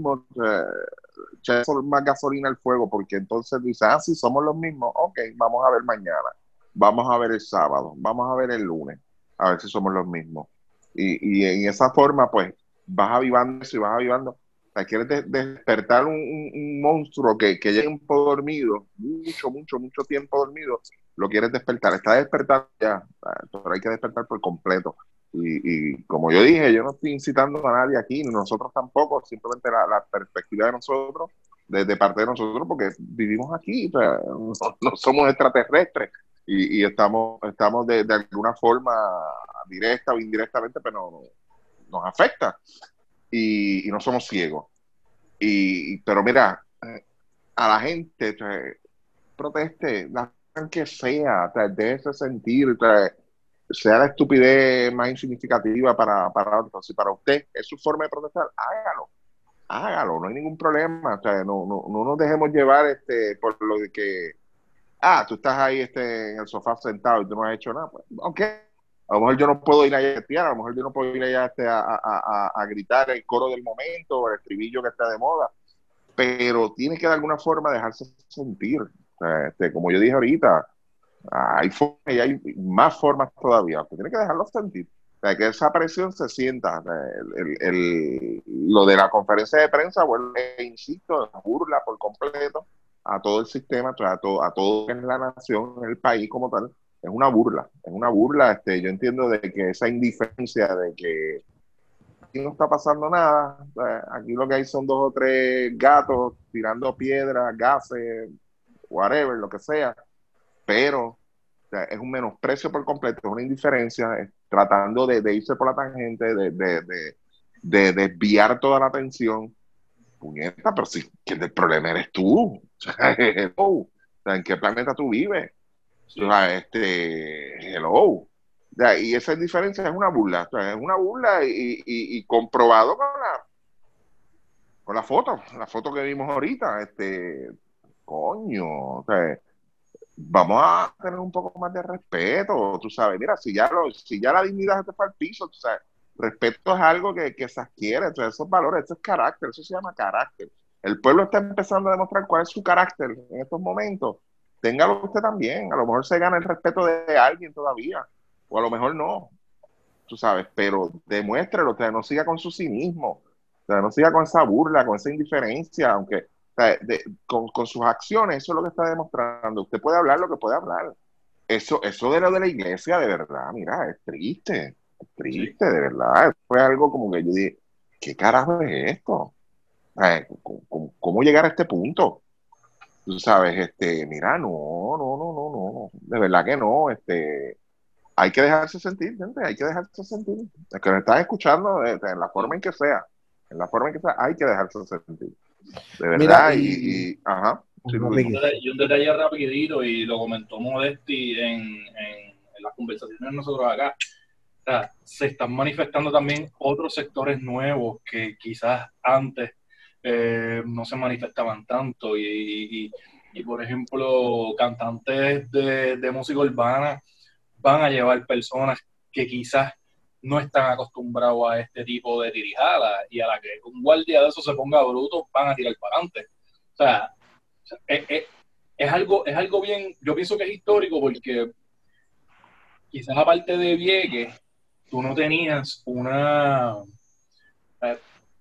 A: echar más gasolina al fuego, porque entonces dice, ah, sí, somos los mismos, ok, vamos a ver mañana, vamos a ver el sábado, vamos a ver el lunes, a ver si somos los mismos. Y, y en esa forma, pues, vas avivando eso y vas avivando. O sea, quieres despertar un, monstruo que, que lleva tiempo dormido, mucho, mucho, mucho tiempo dormido, lo quieres despertar. Está despertando ya, pero hay que despertar por completo. Y, y, como yo dije, yo no estoy incitando a nadie aquí, nosotros tampoco, simplemente la, perspectiva de nosotros, desde parte de nosotros, porque vivimos aquí, no, somos extraterrestres y, y estamos, estamos de, de, alguna forma directa o indirectamente, pero no, nos afecta y, no somos ciegos. Y, pero mira, eh, a la gente, proteste, la que sea, de ese sentir, sea la estupidez más insignificativa para, para Si para usted es su forma de protestar, hágalo. Hágalo, no hay ningún problema. no, no, no nos dejemos llevar este por lo de que, ah, tú estás ahí este, en el sofá sentado y tú no has hecho nada. Pues, a lo mejor yo no puedo ir allá a a lo mejor yo no puedo ir allá este, a, a, a, gritar el coro del momento, el estribillo que está de moda, pero tiene que de alguna forma dejarse sentir. Este, como yo dije ahorita, hay y hay más formas todavía, pero tiene que dejarlo sentir. O que esa presión se sienta. El, el, lo de la conferencia de prensa, vuelve, insisto, burla por completo a todo el sistema, a todo, a todo en la nación, en el país como tal es una burla, es una burla. Este, yo entiendo de que esa indiferencia de que aquí no está pasando nada, aquí lo que hay son dos o tres gatos tirando piedras, gases, whatever, lo que sea, pero es un menosprecio por completo, es una indiferencia, tratando de, irse por la tangente, de, de, desviar toda la atención. Puñeta, pero si el problema eres tú. ¿En qué planeta tú vives? Este, hello. Y esa diferencia es una burla, es una burla y, y, comprobado con la, con la foto, la foto que vimos ahorita, este, coño, vamos a tener un poco más de respeto, tú sabes, mira, si ya lo, si ya la dignidad se fue al piso, respeto es algo que, que se adquiere, entonces esos valores, eso es carácter, eso se llama carácter. El pueblo está empezando a demostrar cuál es su carácter en estos momentos. Téngalo usted también, a lo mejor se gana el respeto de alguien todavía, o a lo mejor no, tú sabes, pero demuéstrelo, o sea, no siga con su cinismo, o sea, no siga con esa burla, con esa indiferencia, aunque o sea, de- con, con sus acciones, eso es lo que está demostrando. Usted puede hablar lo que puede hablar. Eso, eso de lo de la iglesia, de verdad, mira, es triste, es triste, de verdad. Fue algo como que yo dije, ¿qué carajo es esto? O sea, ¿Cómo, cómo- cómo llegar a este punto? Tú sabes, este, mira, no, no, no, no, no, de verdad que no, este, hay que dejarse sentir, gente, hay que dejarse sentir. El que nos estás escuchando, eh, en la forma en que sea, en la forma en que sea, hay que dejarse sentir. De verdad,
B: Mira,
A: y,
B: y-
A: y- ajá. sí.
F: Un detalle- Y un detalle rapidito, y lo comentó Modesti en, en, en las conversaciones de nosotros acá. O sea, se están manifestando también otros sectores nuevos que quizás antes eh, no se manifestaban tanto. Y, por ejemplo, cantantes de, música urbana van a llevar personas que quizás no están acostumbrados a este tipo de tirijada y a la que un guardia de eso se ponga bruto, van a tirar para adelante. O sea, es, es- es algo, es algo bien, yo pienso que es histórico porque quizás aparte de Vieques, tú no tenías una, eh,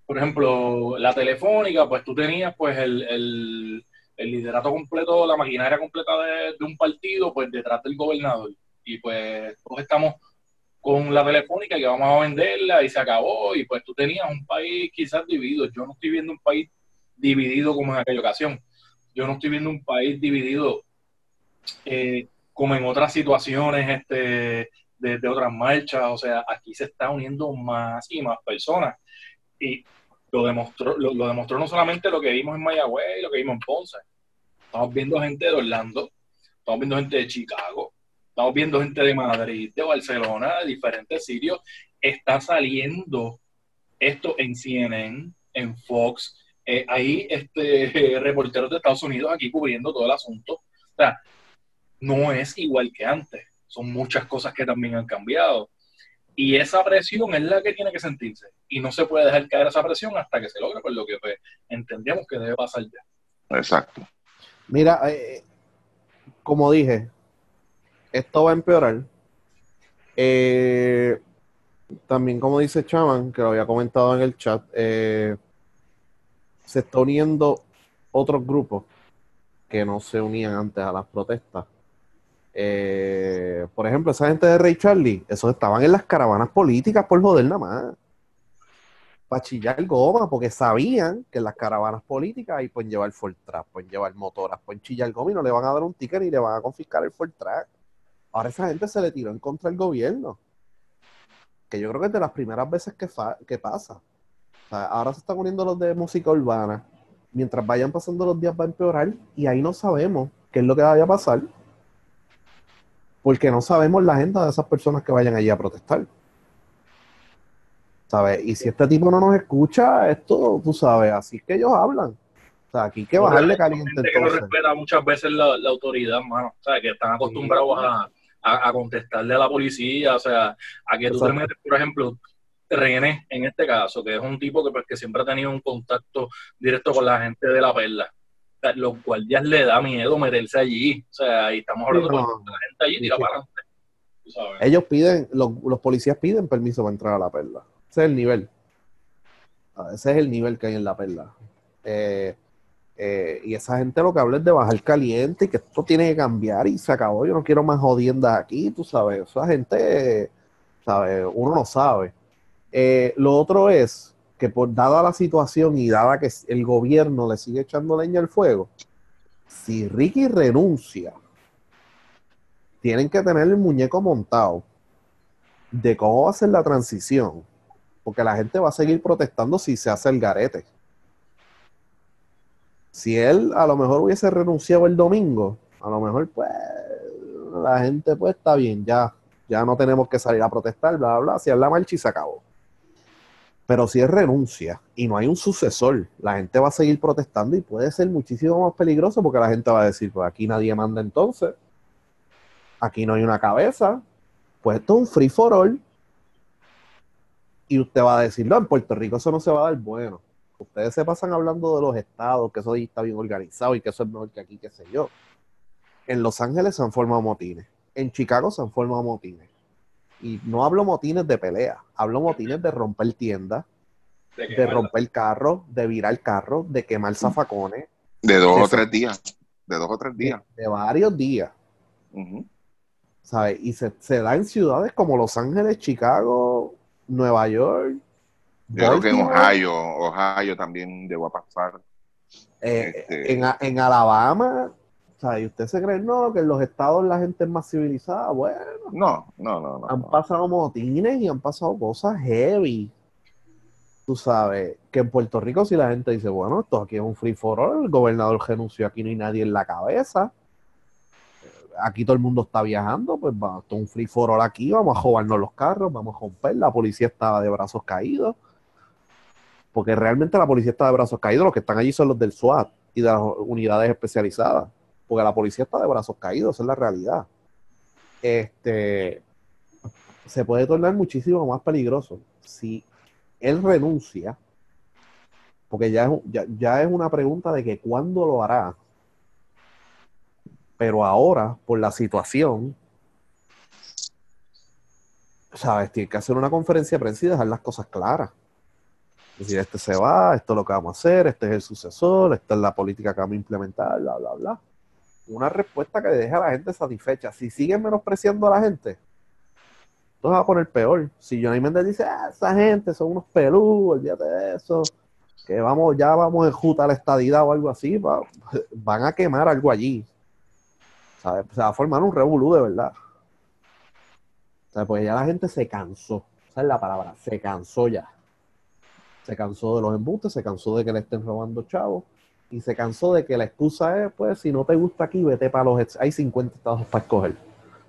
F: por ejemplo, la telefónica, pues tú tenías pues el, el, liderato completo, la maquinaria completa de, de un partido, pues detrás del gobernador. Y pues todos estamos con la telefónica que vamos a venderla y se acabó. Y pues tú tenías un país quizás dividido. Yo no estoy viendo un país dividido como en aquella ocasión. Yo no estoy viendo un país dividido eh, como en otras situaciones este, de, de otras marchas. O sea, aquí se está uniendo más y más personas. Y lo demostró, lo, demostró no solamente lo que vimos en Mayagüez y lo que vimos en Ponce. Estamos viendo gente de Orlando, estamos viendo gente de Chicago, estamos viendo gente de Madrid, de Barcelona, de diferentes sitios. Está saliendo esto en CNN, en Fox. Eh, hay este, reporteros de Estados Unidos aquí cubriendo todo el asunto. O sea, no es igual que antes. Son muchas cosas que también han cambiado. Y esa presión es la que tiene que sentirse. Y no se puede dejar caer esa presión hasta que se logre, por lo que pues, entendemos que debe pasar ya.
A: Exacto.
B: Mira, eh, como dije, esto va a empeorar. Eh, también, como dice Chaman, que lo había comentado en el chat, eh, se está uniendo otros grupos que no se unían antes a las protestas. Eh, por ejemplo, esa gente de Ray Charlie, esos estaban en las caravanas políticas por joder nada más. Para chillar goma, porque sabían que en las caravanas políticas ahí pueden llevar Ford Track, pueden llevar motoras, pueden chillar goma y no le van a dar un ticket ni le van a confiscar el Ford Track. Ahora esa gente se le tiró en contra del gobierno. Que yo creo que es de las primeras veces que, pasa. Ahora se están uniendo los de música urbana. Mientras vayan pasando los días va a empeorar y ahí no sabemos qué es lo que vaya a pasar. Porque no sabemos la agenda de esas personas que vayan allí a protestar. ¿Sabes? Y si este tipo no nos escucha, esto, tú sabes, así es que ellos hablan. O sea, aquí hay que bajarle caliente
F: gente que no respeta muchas veces la, la autoridad, mano. O sea, que están acostumbrados a, a, a contestarle a la policía, o sea, a que tú te metes, por ejemplo, René, en este caso, que es un tipo que, pues, que siempre ha tenido un contacto directo con la gente de la perla. Los guardias le da miedo meterse allí. O sea, y estamos hablando de la gente allí tira
B: Sí.
F: para adelante. Sabes.
B: Ellos piden, los, los policías piden permiso para entrar a la perla. Ese es el nivel. Ah, Ese es el nivel que hay en la perla. Eh, eh, y esa gente lo que habla es de bajar caliente y que esto tiene que cambiar y se acabó. Yo no quiero más jodiendas aquí, tú sabes. Esa gente, ¿sabes? Uno no sabe. Eh, lo otro es que por dada la situación y dada que el gobierno le sigue echando leña al fuego, si Ricky renuncia, tienen que tener el muñeco montado de cómo va a ser la transición, porque la gente va a seguir protestando si se hace el garete. Si él a lo mejor hubiese renunciado el domingo, a lo mejor pues la gente pues está bien, ya, ya no tenemos que salir a protestar, bla, bla, bla, si es la marcha y se acabó. Pero si es renuncia y no hay un sucesor, la gente va a seguir protestando y puede ser muchísimo más peligroso porque la gente va a decir, pues aquí nadie manda entonces, aquí no hay una cabeza, pues esto es un free for all. Y usted va a decir, no, en Puerto Rico eso no se va a dar bueno. Ustedes se pasan hablando de los estados, que eso ahí está bien organizado y que eso es mejor que aquí, qué sé yo. En Los Ángeles se han formado motines. En Chicago se han formado motines. Y no hablo motines de pelea, hablo motines de romper tiendas,
F: De
B: de romper carro, de virar carro, de quemar zafacones,
A: De dos o tres días. De dos o tres días.
B: de varios días. ¿sabes? Y se, se da en ciudades como Los Ángeles, Chicago, Nueva York.
A: Yo creo que en Ohio, Ohio también llegó a pasar.
B: eh,
A: este-
B: en, en Alabama. ¿Sabes? ¿Y usted se cree no, que en los estados la gente es más civilizada? Bueno,
A: No, no, no, no.
B: han
A: no.
B: pasado motines y han pasado cosas heavy. Tú sabes que en Puerto Rico, si la gente dice, bueno, esto aquí es un free for all, el gobernador renunció, aquí no hay nadie en la cabeza. Aquí todo el mundo está viajando, pues va, esto es un free for all aquí, vamos a jodernos los carros, vamos a romper, la policía estaba de brazos caídos. Porque realmente la policía está de brazos caídos, los que están allí son los del SWAT y de las unidades especializadas. Porque la policía está de brazos caídos, esa es la realidad. Este se puede tornar muchísimo más peligroso si él renuncia, porque ya es, ya, ya es una pregunta de que cuándo lo hará. Pero ahora, por la situación, ¿sabes? Tiene que hacer una conferencia de prensa y dejar las cosas claras. Es decir, este se va, esto es lo que vamos a hacer, este es el sucesor, esta es la política que vamos a implementar, bla, bla, bla. Una respuesta que deje a la gente satisfecha. Si siguen menospreciando a la gente, esto se va a poner peor. Si Johnny Méndez dice, ah, esa gente son unos pelú, olvídate de eso, que vamos, ya vamos en juta a la estadidad o algo así, va- van a quemar algo allí. Se va a formar un revolú de verdad. Sea, pues ya la gente se cansó. Esa es la palabra, se cansó ya. Se cansó de los embustes, se cansó de que le estén robando chavos y se cansó de que la excusa es, pues, si no te gusta aquí, vete para los... Hay 50 estados para escoger.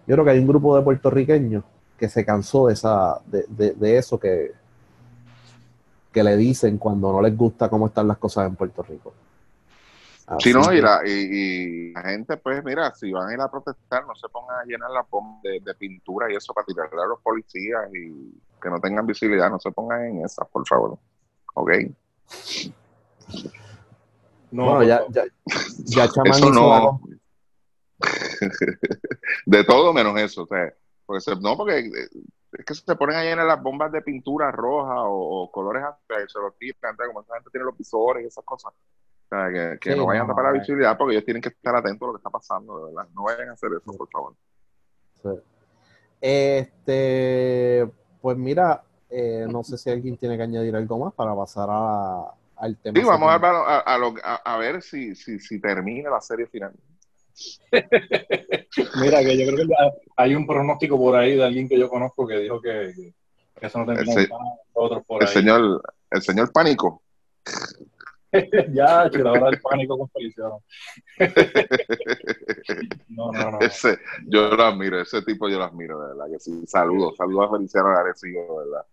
B: Yo creo que hay un grupo de puertorriqueños que se cansó de esa de, de- de eso que, que le dicen cuando no les gusta cómo están las cosas en Puerto Rico.
A: Sí,
B: Así
A: no, y la, y, y la gente, pues, mira, si van a ir a protestar, no se pongan a llenar la bombas de, de pintura y eso para tirarle a los policías y que no tengan visibilidad, no se pongan en esas, por favor. ¿Ok?
F: No,
B: bueno, ya, ya, ya Chamán
A: Eso no. de todo menos eso, o sea, porque se- no, porque eh, es que se ponen a llenar las bombas de pintura roja o, o colores azules, se los tiran, como esa gente tiene los visores y esas cosas. O sea, que, que
B: Sí,
A: no vayan a
B: no,
A: tapar la
B: eh.
A: visibilidad porque ellos tienen que estar atentos a lo que está pasando, de verdad. No vayan a hacer eso, por favor.
B: Sí. Este, pues mira, eh, no sé si alguien tiene que añadir algo más para pasar a- al tema.
A: Sí, vamos a, a, a ver si, si, si termina la serie final.
F: Mira, que yo creo que ya hay un pronóstico por ahí de alguien que yo conozco que dijo que, que eso no termina en paz, otros por
A: El
F: ahí.
A: señor, el señor Pánico.
F: ya, la hora del pánico con Feliciano. No, no, no.
A: Ese, yo lo admiro, ese tipo yo lo admiro, de verdad. Que sí. Saludos, saludos a Feliciano Arecibo, de verdad.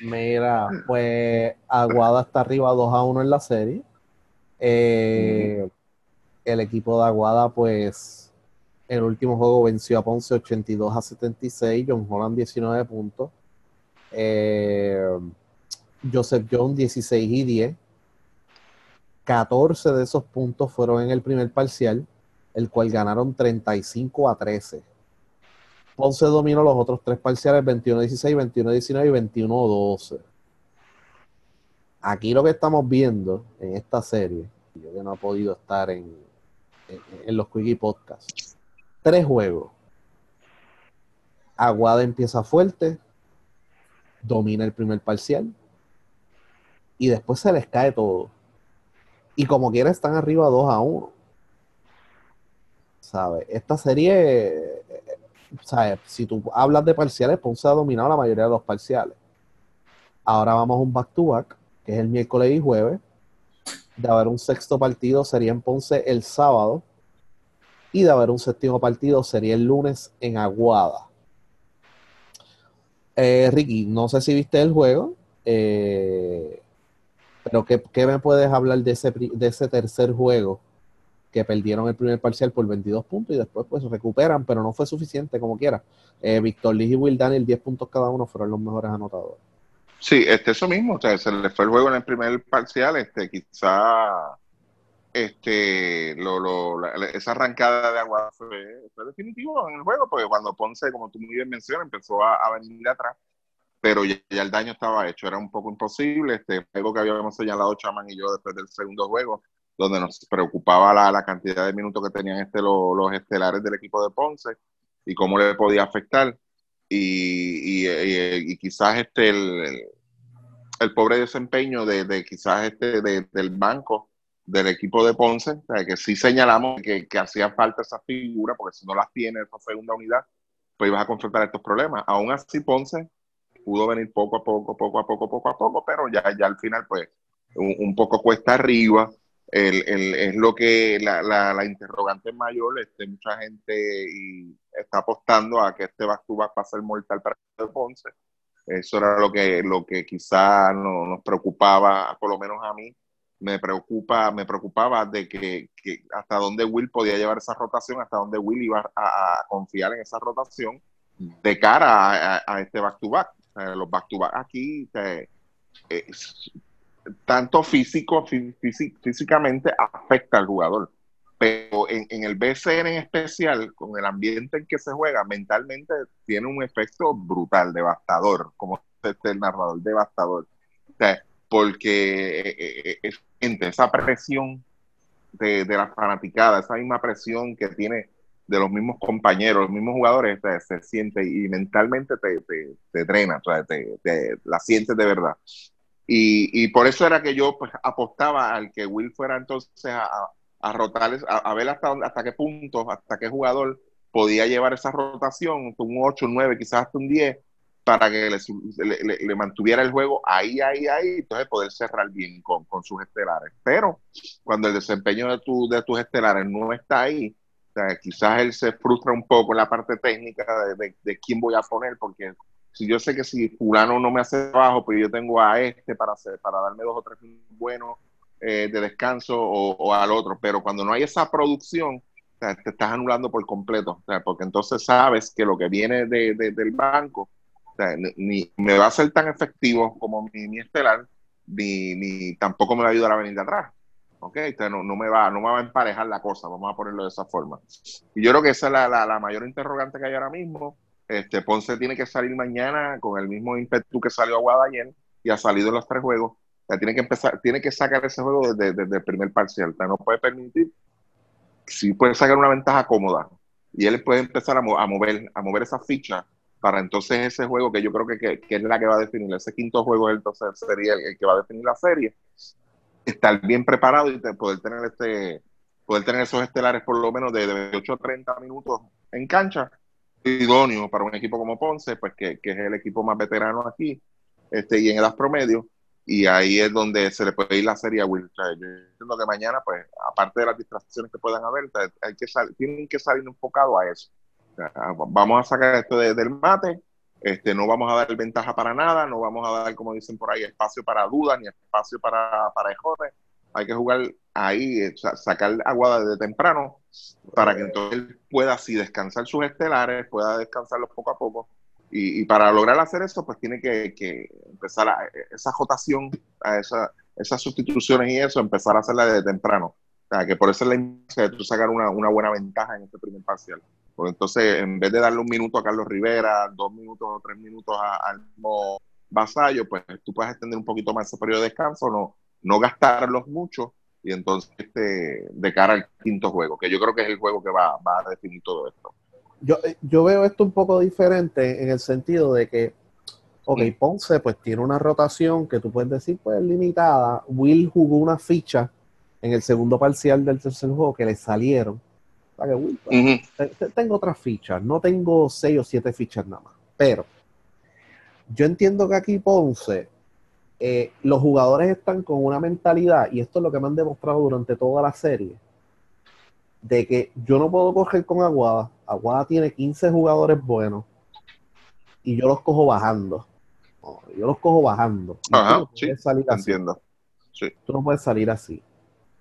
B: Mira, pues Aguada está arriba 2 a 1 en la serie. Eh, El equipo de Aguada, pues, el último juego venció a Ponce 82 a 76, John Holland 19 puntos, eh, Joseph Jones 16 y 10. 14 de esos puntos fueron en el primer parcial, el cual ganaron 35 a 13. Ponce dominó los otros tres parciales 21-16, 21-19 y 21-12. Aquí lo que estamos viendo en esta serie, yo que no he podido estar en, en, en los Quickie Podcasts, tres juegos. Aguada empieza fuerte, domina el primer parcial y después se les cae todo. Y como quiera están arriba 2 a 1. ¿Sabes? Esta serie Si tú hablas de parciales, Ponce ha dominado la mayoría de los parciales. Ahora vamos a un back-to-back, que es el miércoles y jueves. De haber un sexto partido sería en Ponce el sábado. Y de haber un séptimo partido sería el lunes en Aguada. Eh, Ricky, no sé si viste el juego, eh, pero ¿qué, qué me puedes hablar de ese, de ese tercer juego? Que perdieron el primer parcial por 22 puntos y después pues recuperan, pero no fue suficiente como quiera. Eh, Víctor Lee y Will Daniel, 10 puntos cada uno, fueron los mejores anotadores.
A: Sí, este, eso mismo, o sea, se le fue el juego en el primer parcial, este, quizá este, esa arrancada de agua fue, fue definitivo en el juego, porque cuando Ponce, como tú muy bien mencionas, empezó a, a venir atrás, pero ya, ya el daño estaba hecho, era un poco imposible, este juego que habíamos señalado Chaman y yo después del segundo juego, donde nos preocupaba la, la cantidad de minutos que tenían este, lo- los estelares del equipo de Ponce y cómo le podía afectar. Y, y, y- y quizás este el, el- pobre desempeño de, de quizás este de- del banco del equipo de Ponce, que sí señalamos que, que hacía falta esa figura, porque si no las tiene esa segunda unidad, pues ibas a confrontar estos problemas. Aún así, Ponce pudo venir poco a poco, poco a poco, poco a poco, pero ya, ya al final, pues, un, un poco cuesta arriba. El, el- es lo que la, la, la interrogante mayor, este, mucha gente y está apostando a que este back va a ser mortal para el Ponce. Eso era lo que, lo que quizá no, nos preocupaba, por lo menos a mí, me preocupa, me preocupaba de que, que hasta dónde Will podía llevar esa rotación, hasta dónde Will iba a, a confiar en esa rotación de cara a, a- a este back to back. Los back to back aquí es- tanto físico, fí- físi- físicamente afecta al jugador. Pero en, el BCN en especial, con el ambiente en que se juega, mentalmente tiene un efecto brutal, devastador, como este el narrador, devastador. Porque eh, eh, es, gente, esa presión de, de la fanaticada, esa misma presión que tiene de los mismos compañeros, los mismos jugadores, se siente y mentalmente te, te, te drena, te- la sientes de verdad. Y, y por eso era que yo pues, apostaba al que Will fuera entonces a, a, rotarles, a, ver hasta, hasta qué punto, hasta qué jugador podía llevar esa rotación, un 8, un 9, quizás hasta un 10, para que le, le- le- mantuviera el juego ahí, ahí, ahí, entonces poder cerrar bien con, sus estelares. Pero cuando el desempeño de, tu, de tus estelares no está ahí, quizás él se frustra un poco en la parte técnica de- de quién voy a poner, porque si yo sé que si fulano no me hace trabajo, pues yo tengo a este para hacer, para darme dos o tres buenos eh, de descanso o, al otro, pero cuando no hay esa producción, te estás anulando por completo, porque entonces sabes que lo que viene de, de- del banco ni, me va a ser tan efectivo como mi, mi estelar, ni, ni tampoco me va a ayudar a venir de atrás. ¿ok? Entonces no, no, me va, no me va a emparejar la cosa, vamos a ponerlo de esa forma. Y yo creo que esa es la, la, la mayor interrogante que hay ahora mismo. Este, Ponce tiene que salir mañana con el mismo ímpetu que salió a Guada ayer y ha salido en los tres juegos. Tiene que empezar, tiene que sacar ese juego desde, el primer parcial. No puede permitir, sí puede sacar una ventaja cómoda. Y él puede empezar a, mo- a mover, a mover esa ficha para entonces ese juego que yo creo que, que, es la que va a definir, ese quinto juego entonces sería el, que va a definir la serie, estar bien preparado y poder tener este poder tener esos estelares por lo menos de, de 8 a 30 minutos en cancha, idóneo para un equipo como Ponce, pues que, que es el equipo más veterano aquí, este, y en edad promedio, y ahí es donde se le puede ir la serie a Will. Yo entiendo que mañana, pues, aparte de las distracciones que puedan haber, sea, hay que tienen que salir enfocados a eso. Vamos a sacar esto de- del mate, este, no vamos a dar ventaja para nada, no vamos a dar, como dicen por ahí, espacio para dudas ni espacio para, para ejotes. Hay que jugar ahí, eh, sa- sacar Aguada desde temprano para que entonces él pueda así descansar sus estelares, pueda descansarlos poco a poco. Y, y para lograr hacer eso, pues tiene que, que empezar a, esa jotación, a esa, esas sustituciones y eso, empezar a hacerla desde temprano. O sea, que por eso es la importancia de tú sacar una, una buena ventaja en este primer parcial. Porque entonces, en vez de darle un minuto a Carlos Rivera, dos minutos o tres minutos al mismo vasallo, pues tú puedes extender un poquito más ese periodo de descanso, no, no gastarlos mucho y entonces este, de cara al quinto juego, que yo creo que es el juego que va, va a definir todo esto.
B: Yo, eh, yo veo esto un poco diferente en el sentido de que, ok,
A: Mm.
B: Ponce pues tiene una rotación que tú puedes decir pues limitada. Will jugó una ficha en el segundo parcial del tercer juego que le salieron. O sea que Will, pues, tengo otras fichas, no tengo seis o siete fichas nada más. Pero yo entiendo que aquí Ponce, eh, los jugadores están con una mentalidad, y esto es lo que me han demostrado durante toda la serie, de que yo no puedo coger con Aguada. Aguada tiene 15 jugadores buenos. y yo los cojo bajando. No, Yo los cojo bajando.
A: Ajá,
B: no
A: sí,
B: salir así.
A: Entiendo. Sí.
B: Tú no puedes salir así.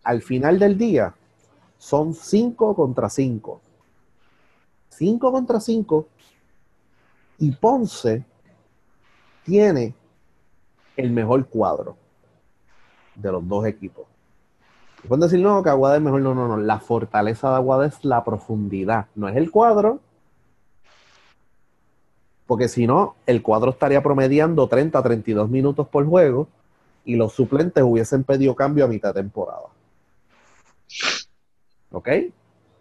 B: Al final del día, son 5 contra 5. 5 contra 5. Y Ponce tiene el mejor cuadro de los dos equipos. Pueden decir, no, que Aguada es mejor. No, no, no. La fortaleza de Aguada es la profundidad. No es el cuadro. Porque si no, el cuadro estaría promediando 30 a 32 minutos por juego y los suplentes hubiesen pedido cambio a mitad de temporada. ¿Ok?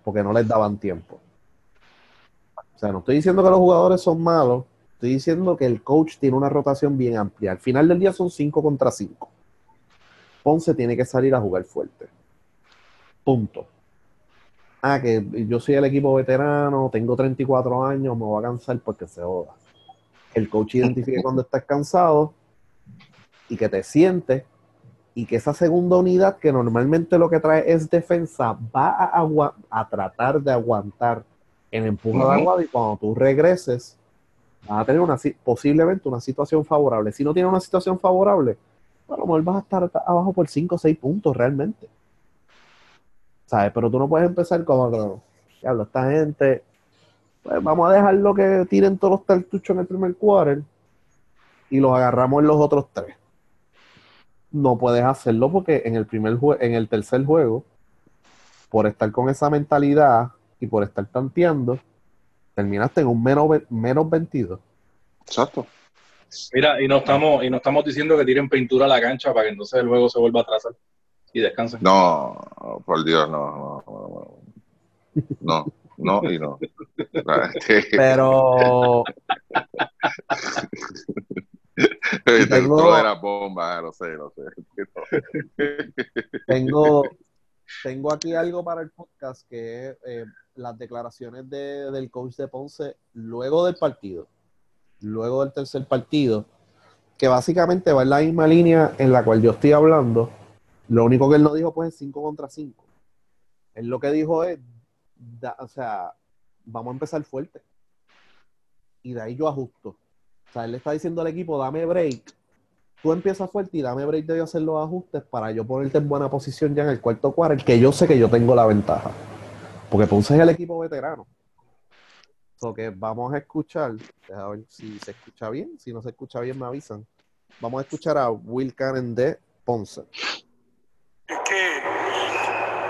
B: Porque no les daban tiempo. O sea, no estoy diciendo que los jugadores son malos, estoy diciendo que el coach tiene una rotación bien amplia. Al final del día son 5 contra 5. Ponce tiene que salir a jugar fuerte. Punto. Ah, que yo soy el equipo veterano, tengo 34 años, me voy a cansar porque se joda. El coach identifique cuando estás cansado y que te sientes y que esa segunda unidad que normalmente lo que trae es defensa va a, agua- a tratar de aguantar el empuje de
A: Ujú.
B: Aguada y cuando tú regreses vas a tener una si- posiblemente una situación favorable. Si no tienes una situación favorable, a lo mejor vas a estar abajo por 5 o 6 puntos realmente. ¿Sabes? Pero tú no puedes empezar como que, diablo, esta gente, pues vamos a dejarlo que tiren todos los cartuchos en el primer quarter y los agarramos en los otros tres. No puedes hacerlo porque en el primer en el tercer juego, por estar con esa mentalidad y por estar tanteando, terminaste en un menos, menos 22.
A: Exacto.
F: Mira, y no estamos, y no estamos diciendo que tiren pintura a la cancha para que entonces el juego se vuelva a atrasar y descansen.
A: No, por Dios, no, no, no, no, no y no.
B: Pero
A: el
B: tengo-
A: de las bombas, no sé, no sé.
B: tengo, tengo aquí algo para el podcast que es eh, las declaraciones de- del coach de Ponce luego del partido, luego del tercer partido, que básicamente va en la misma línea en la cual yo estoy hablando. Lo único que él no dijo pues es 5 contra 5. Él lo que dijo es, o sea, vamos a empezar fuerte. Y de ahí yo ajusto. O sea, él le está diciendo al equipo, dame break. Tú empiezas fuerte y dame break de hacer los ajustes para yo ponerte en buena posición ya en el cuarto cuarto, que yo sé que yo tengo la ventaja. Porque Ponce es el equipo veterano. So que vamos a escuchar, deja ver si se escucha bien, si no se escucha bien me avisan. Vamos a escuchar a Will Cannon de Ponce.
G: Es que,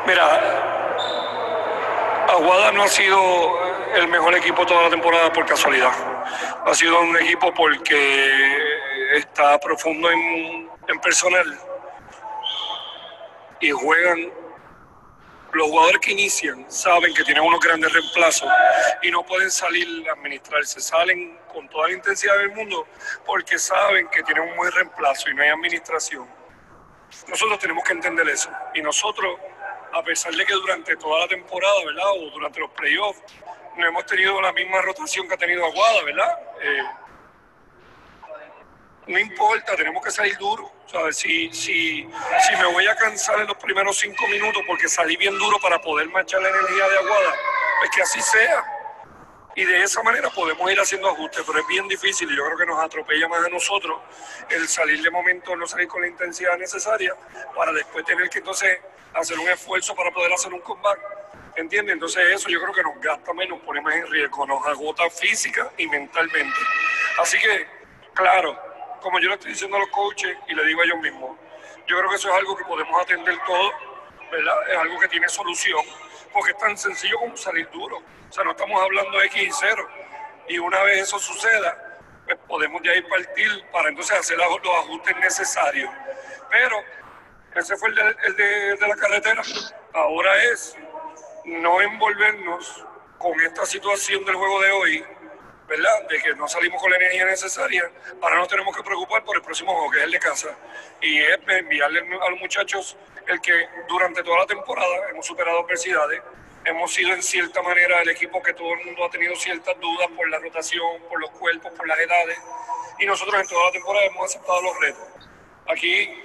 G: mira, Aguada no ha sido el mejor equipo toda la temporada por casualidad. Ha sido un equipo porque está profundo en, en personal y juegan. Los jugadores que inician saben que tienen unos grandes reemplazos y no pueden salir a administrarse. Salen con toda la intensidad del mundo porque saben que tienen un buen reemplazo y no hay administración. Nosotros tenemos que entender eso. Y nosotros, a pesar de que durante toda la temporada, ¿verdad? O durante los playoffs, no hemos tenido la misma rotación que ha tenido Aguada, ¿verdad? Eh, no importa, tenemos que salir duro. ¿sabes? Si, si, si me voy a cansar en los primeros cinco minutos porque salí bien duro para poder marchar la energía de Aguada, pues que así sea. Y de esa manera podemos ir haciendo ajustes, pero es bien difícil y yo creo que nos atropella más a nosotros el salir de momento, no salir con la intensidad necesaria para después tener que entonces hacer un esfuerzo para poder hacer un comeback. ¿Entiendes? Entonces eso yo creo que nos gasta menos, pone más en riesgo, nos agota física y mentalmente. Así que, claro, como yo le estoy diciendo a los coaches y le digo a ellos mismos, yo creo que eso es algo que podemos atender todo, ¿verdad? Es algo que tiene solución, porque es tan sencillo como salir duro. O sea, no estamos hablando de X y 0. Y una vez eso suceda, pues podemos de ahí partir para entonces hacer los ajustes necesarios. Pero ese fue el de la carretera. Ahora es no envolvernos con esta situación del juego de hoy, ¿verdad? De que no salimos con la energía necesaria, para no tenemos que preocupar por el próximo juego, que es el de casa. Y es enviarle a los muchachos el que durante toda la temporada hemos superado adversidades, hemos sido en cierta manera el equipo que todo el mundo ha tenido ciertas dudas por la rotación, por los cuerpos, por las edades, y nosotros en toda la temporada hemos aceptado los retos. Aquí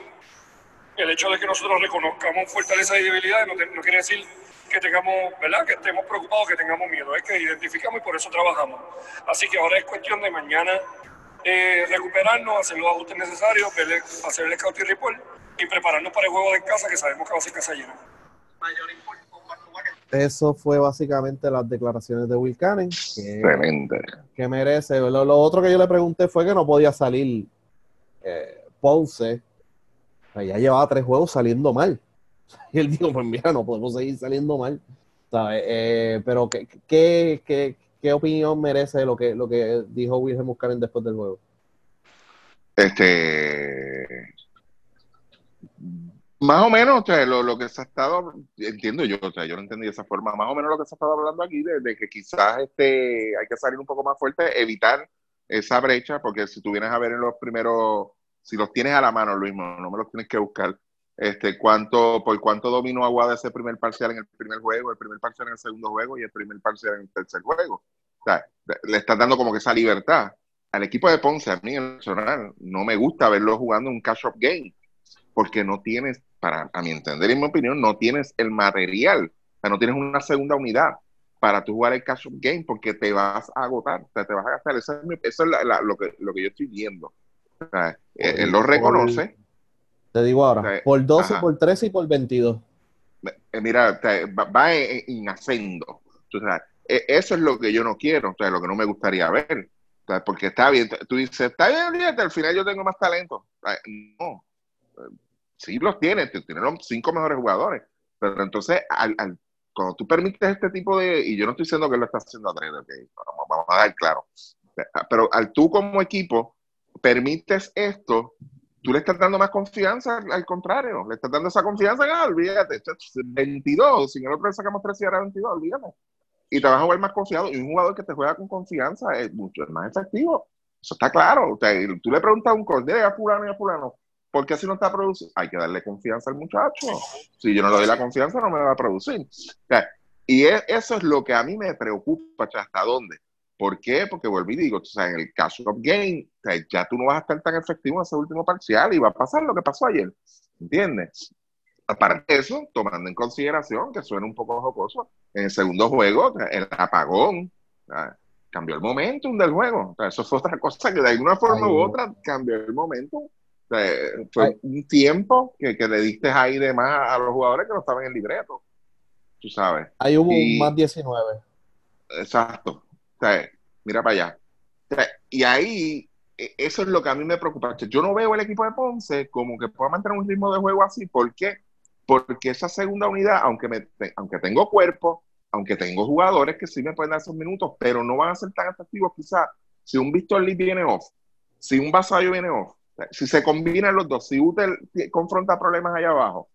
G: el hecho de que nosotros reconozcamos fortalezas y debilidades no, no quiere decir que tengamos, ¿verdad? Que estemos preocupados, que tengamos miedo, es que identificamos y por eso trabajamos. Así que ahora es cuestión de mañana eh, recuperarnos, hacer los ajustes necesarios, hacer el scout y report y prepararnos para el juego de casa, que sabemos que va a ser casa llena.
B: Eso fue básicamente las declaraciones de Will Cannon, que,
A: Tremendo.
B: que merece. Lo, lo otro que yo le pregunté fue que no podía salir eh, Ponce. O sea, ya llevaba tres juegos saliendo mal. Y él dijo, pues mira, no podemos seguir saliendo mal. ¿Sabes? Eh, pero ¿qué, qué, qué, qué opinión merece lo que, lo que dijo Wilhelm Muscaren después del juego?
A: Este. Más o menos, o sea, lo, lo que se ha estado, entiendo yo, o sea, yo no entendí de esa forma, más o menos lo que se ha estado hablando aquí, de, de que quizás este, hay que salir un poco más fuerte, evitar esa brecha, porque si tú vienes a ver en los primeros, si los tienes a la mano, Luis, no no me los tienes que buscar, este, cuánto, por cuánto dominó Aguada ese primer parcial en el primer juego, el primer parcial en el segundo juego y el primer parcial en el tercer juego. O sea, le estás dando como que esa libertad. Al equipo de Ponce, a mí en personal, no me gusta verlo jugando un cash-up game, porque no tienes, para a mi entender y mi opinión, no tienes el material, o sea, no tienes una segunda unidad para tú jugar el cash-up game, porque te vas a agotar, o sea, te vas a gastar. Eso es, mi- eso es la- la- lo, que, lo que yo estoy viendo. O sea, eh, él lo reconoce.
B: Te digo ahora, por 12,
A: ajá.
B: por 13 y por 22.
A: Eh, mira, o sea, va, va en, en ascendo. O sea, e- eso es lo que yo no quiero, o sea, lo que no me gustaría ver. O sea, porque está bien, tú dices, está bien, olvídate, al final yo tengo más talento. Sea, no, Eh, sí los tienes, tienes los cinco mejores jugadores, pero entonces, al, al- cuando tú permites este tipo de, y yo no estoy diciendo que lo estás haciendo a ok, vamos, vamos a dar claro, pero al tú como equipo permites esto, tú le estás dando más confianza, al, contrario, le estás dando esa confianza, ah, olvídate, esto es 22, si en el otro le sacamos 3 y ahora 22, olvídate. Y te vas a jugar más confiado, y un jugador que te juega con confianza es mucho más efectivo. Eso está claro. O sea, tú le preguntas a un "Dile a fulano y a fulano, ¿por qué si no está produciendo? Hay que darle confianza al muchacho. Si yo no le doy la confianza, no me va a producir. Y es- eso es lo que a mí me preocupa, ¿hasta dónde? ¿Por qué? Porque vuelvo y digo, o sea, en el caso of game, o sea, ya tú no vas a estar tan efectivo en ese último parcial y va a pasar lo que pasó ayer. ¿Entiendes? Aparte de eso, tomando en consideración que suena un poco jocoso, en el segundo juego, el apagón, cambió el momentum del juego. O sea, eso fue otra cosa que de alguna forma
B: Ay,
A: u otra cambió el momentum. O sea, fue un tiempo que, que le diste ahí de más a los jugadores que no estaban en el libreto. Tú sabes.
B: Ahí hubo
A: Y-
B: un más 19.
A: Exacto. Mira para allá. Y ahí, e- eso es lo que a mí me preocupa. Yo no veo el equipo de Ponce como que pueda mantener un ritmo de juego así. ¿Por qué? Porque esa segunda unidad, aunque, aunque tengo cuerpo, aunque tengo jugadores que sí me pueden dar esos minutos, pero no van a ser tan efectivos quizás si un Víctor Lee viene off, si un Vasallo viene off, si se combinan los dos, si Utel confronta problemas allá abajo.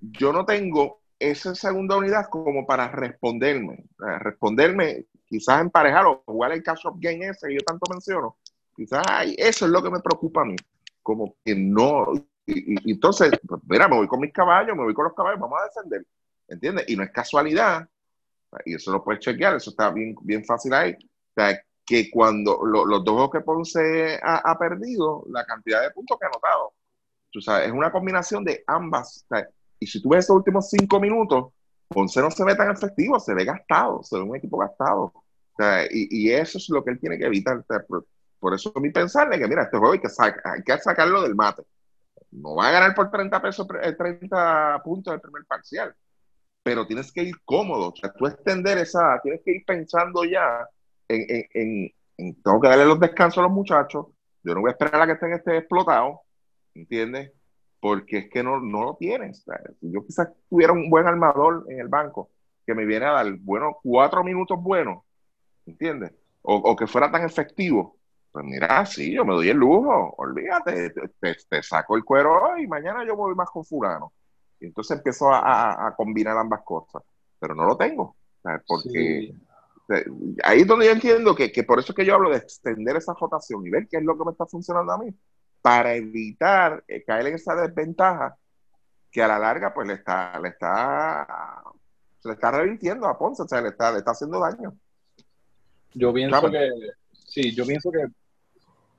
A: Yo no tengo esa segunda unidad como para responderme, eh, responderme, quizás emparejar o jugar el cash-up game ese que yo tanto menciono. Quizás ay, eso es lo que me preocupa a mí, como que no. Y- y entonces, pues, mira, me voy con mis caballos, me voy con los caballos, vamos a descender, ¿entiendes? Y no es casualidad, y eso lo puedes chequear, eso está bien, bien fácil ahí. O sea, que cuando lo- los dos juegos que Ponce ha, ha perdido, la cantidad de puntos que ha anotado, tú sabes, es una combinación de ambas. O sea, y si tú ves esos últimos cinco minutos, Ponce no se ve tan efectivo, se ve gastado, se ve un equipo gastado. Y, eso es lo que él tiene que evitar. Por, por eso mi pensarle que, mira, este juego hay que, sac- hay que sacarlo del mate. No va a ganar por 30 pesos, eh, 30 puntos el primer parcial, pero tienes que ir cómodo. O sea, tú extender esa, tienes que ir pensando ya en, en, en- en- tengo que darle los descansos a los muchachos. Yo no voy a esperar a que estén este explotados, ¿entiendes? Porque es que no, no lo tienes. Yo quizás tuviera un buen armador en el banco que me viene a dar, bueno, cuatro minutos buenos, ¿entiendes? O, o que fuera tan efectivo. Pues mira, sí, yo me doy el lujo, olvídate, te, te- te saco el cuero hoy mañana yo voy más con fulano. Y entonces empiezo a, a- a combinar ambas cosas, pero no lo tengo, sea, porque eh, ahí es donde yo entiendo que, que por eso es que yo hablo de extender esa rotación y ver qué es lo que me está funcionando a mí, para evitar eh, caer en esa desventaja que a la larga pues le está, le está, se le está revirtiendo a Ponce, o sea, le está, le está haciendo daño.
E: Yo pienso
A: Claro.
E: que, sí, yo pienso que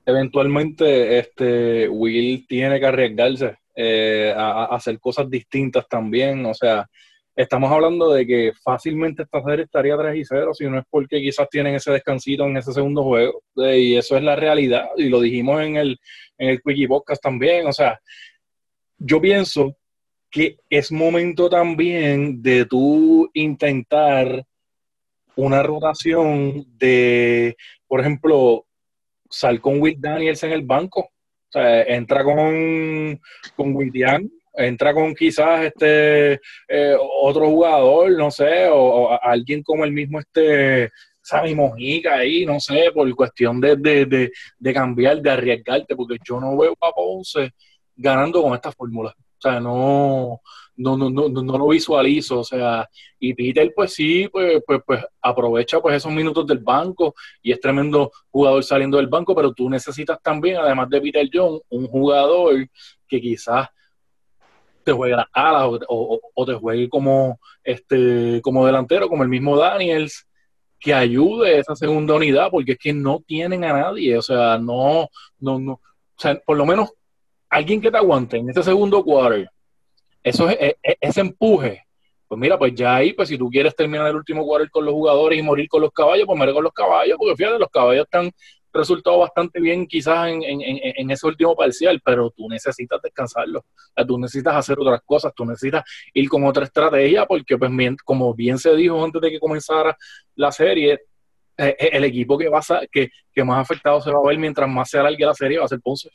E: eventualmente este Will tiene que arriesgarse eh, a, a hacer cosas distintas también. O sea,
F: estamos hablando de que fácilmente esta serie estaría 3 y 0, si no es porque quizás tienen ese descansito en ese segundo juego. Y eso es la realidad, y lo dijimos en el, en el Quickie Podcast también. O sea, yo pienso que es momento también de tú intentar una rotación de, por ejemplo, sal con Will Daniels en el banco. O sea, entra con, con William, entra con quizás este eh, otro jugador, no sé, o, alguien como el mismo este Sammy Mojica ahí, no sé, por cuestión de, de, de, cambiar, de arriesgarte, porque yo no veo a Ponce ganando con esta fórmula. O sea, no, no, no, no, no lo visualizo, o sea, y Peter pues sí, pues, pues, pues aprovecha pues esos minutos del banco y es tremendo jugador saliendo del banco, pero tú necesitas también, además de Peter John, un jugador que quizás te juegue las alas o, te juegue como este como delantero, como el mismo Daniels, que ayude esa segunda unidad, porque es que no tienen a nadie, o sea, no, no, no, o sea, por lo menos alguien que te aguante en ese segundo quarter eso es, ese empuje, pues mira, pues ya ahí, pues si tú quieres terminar el último cuarto con los jugadores y morir con los caballos, pues muere con los caballos, porque fíjate, los caballos están resultado bastante bien quizás en, en, en, ese último parcial, pero tú necesitas descansarlo, tú necesitas hacer otras cosas, tú necesitas ir con otra estrategia, porque pues como bien se dijo antes de que comenzara la serie, eh, eh, el equipo que, va que, que más afectado se va a ver mientras más se alargue la serie va a ser Ponce.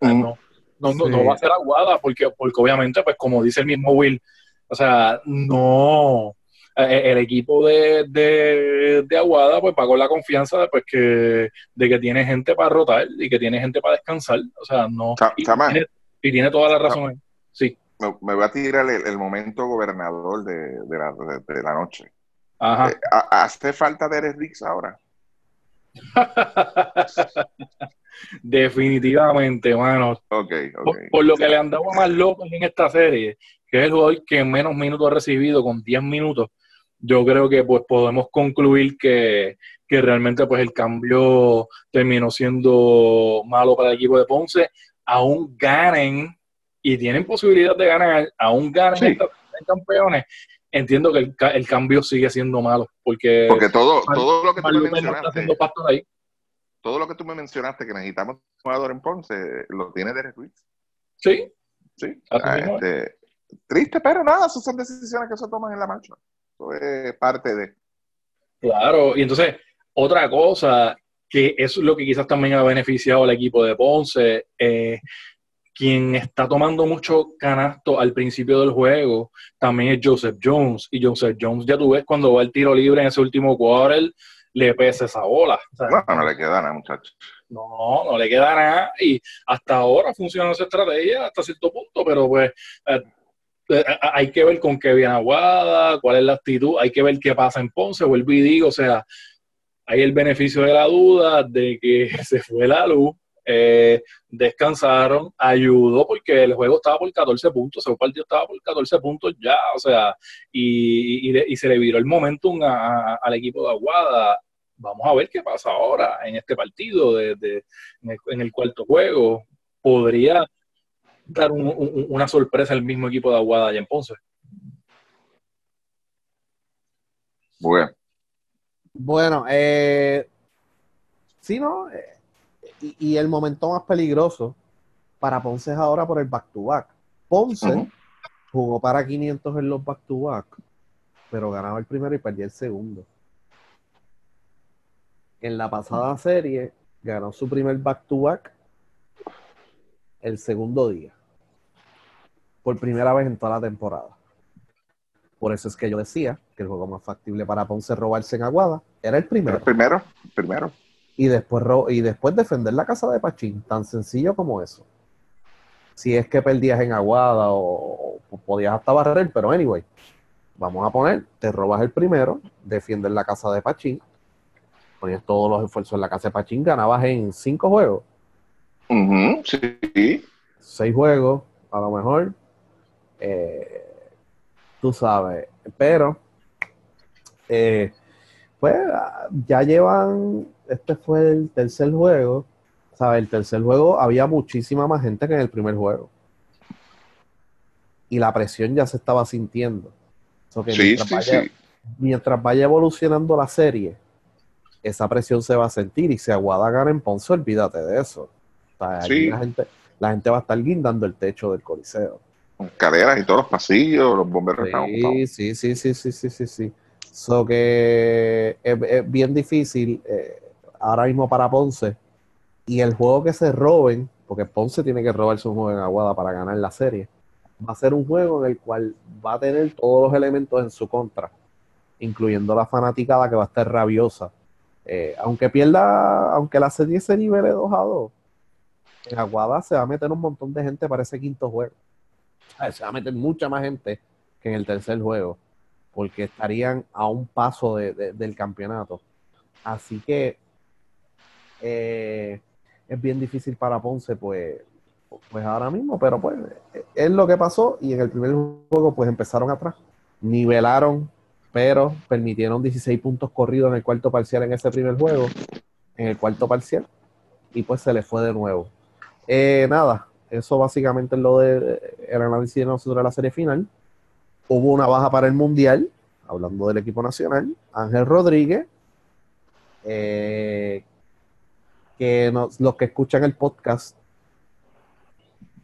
F: no, no, no, va a ser Aguada, porque, porque obviamente, pues como dice el mismo Will, o sea, no, el equipo de, de, Aguada pues pagó la confianza de, pues, que, de que tiene gente para rotar y que tiene gente para descansar, o sea, no, y, tiene, toda la razón. Sí.
A: Me, voy a tirar el, momento gobernador de, la, de, la noche.
F: Ajá. Eh,
A: ¿Hace falta Derek Riggs ahora?
F: Definitivamente, mano.
A: Okay,
F: Por, lo que le han dado más locos en esta serie, que es el jugador que menos minutos ha recibido con 10 minutos, yo creo que pues podemos concluir que, realmente pues el cambio terminó siendo malo para el equipo de Ponce. Aún ganen y tienen posibilidad de ganar, aún ganen campeones, entiendo que el, cambio sigue siendo malo. Porque,
A: porque todo, todo lo que tú me mencionaste, todo lo que tú me mencionaste que necesitamos un jugador en Ponce, lo tiene Derek Ruiz.
F: Sí.
A: Sí. Ah, este, triste, pero nada, esas son decisiones que se toman en la marcha. Eso es parte de.
F: Claro, y entonces, otra cosa que es lo que quizás también ha beneficiado al equipo de Ponce, eh, quien está tomando mucho canasto al principio del juego también es Joseph Jones. Y Joseph Jones, ya tú ves cuando va el tiro libre en ese último quarter, le pesa esa bola.
A: no le queda nada, muchachos.
F: No, no le queda nada. Y hasta ahora funciona esa estrategia hasta cierto punto, pero pues eh, hay que ver con qué viene Aguada, cuál es la actitud, hay que ver qué pasa en Ponce, vuelvo y digo, o sea, hay el beneficio de la duda de que se fue la luz, eh, descansaron, ayudó porque el juego estaba por 14 puntos, el partido estaba por 14 puntos ya, o sea, y, y, se le viró el momentum al equipo de Aguada. Vamos a ver qué pasa ahora en este partido, de, en, el, cuarto juego. Podría dar una sorpresa el mismo equipo de Aguada allá en Ponce.
A: Bueno.
B: Bueno, eh, sí, ¿no? Eh, y, el momento más peligroso para Ponce es ahora por el back-to-back. Ponce jugó para 500 en los back-to-back, pero ganaba el primero y perdía el segundo. En la pasada serie ganó su primer back-to-back el segundo día. Por primera vez en toda la temporada. Por eso es que yo decía que el juego más factible para Ponce robarse en Aguada era el primero.
A: El primero, el primero
B: y después, y después defender la casa de Pachín, tan sencillo como eso. Si es que perdías en Aguada o, podías hasta barrer, pero anyway, vamos a poner, te robas el primero, defiendes la casa de Pachín, ponías todos los esfuerzos en la casa de Pachín, ganabas en cinco juegos.
A: Sí.
B: Seis juegos, a lo mejor. Eh, tú sabes, pero eh, pues ya llevan este fue el tercer juego. ¿Sabes? El tercer juego había muchísima más gente que en el primer juego. Y la presión ya se estaba sintiendo. So que
A: Sí,
B: mientras,
A: sí,
B: vaya,
A: sí.
B: mientras vaya evolucionando la serie, esa presión se va a sentir y si Aguada gana en Ponce, olvídate de eso.
A: Sí.
B: la, gente, la gente va a estar guindando el techo del coliseo.
A: Con caderas y todos los pasillos, los bomberos.
B: Sí, sí, sí, sí, sí, sí, sí, sí. So que es, es bien difícil eh, ahora mismo para Ponce. Y el juego que se roben, porque Ponce tiene que robarse un juego en Aguada para ganar la serie, va a ser un juego en el cual va a tener todos los elementos en su contra, incluyendo la fanaticada que va a estar rabiosa. Eh, aunque pierda, aunque la serie se nivele 2 a 2, en Aguada se va a meter un montón de gente para ese quinto juego. Se va a meter mucha más gente que en el tercer juego, porque estarían a un paso de- del campeonato. Así que eh, es bien difícil para Ponce, pues, pues ahora mismo, pero pues es lo que pasó y en el primer juego pues empezaron atrás, nivelaron, pero permitieron 16 puntos corridos en el cuarto parcial en ese primer juego, en el cuarto parcial, y pues se le fue de nuevo. Eh, nada, eso básicamente es lo de el análisis de nosotros de la serie final. Hubo una baja para el Mundial, hablando del equipo nacional, Ángel Rodríguez, eh, que nos- los que escuchan el podcast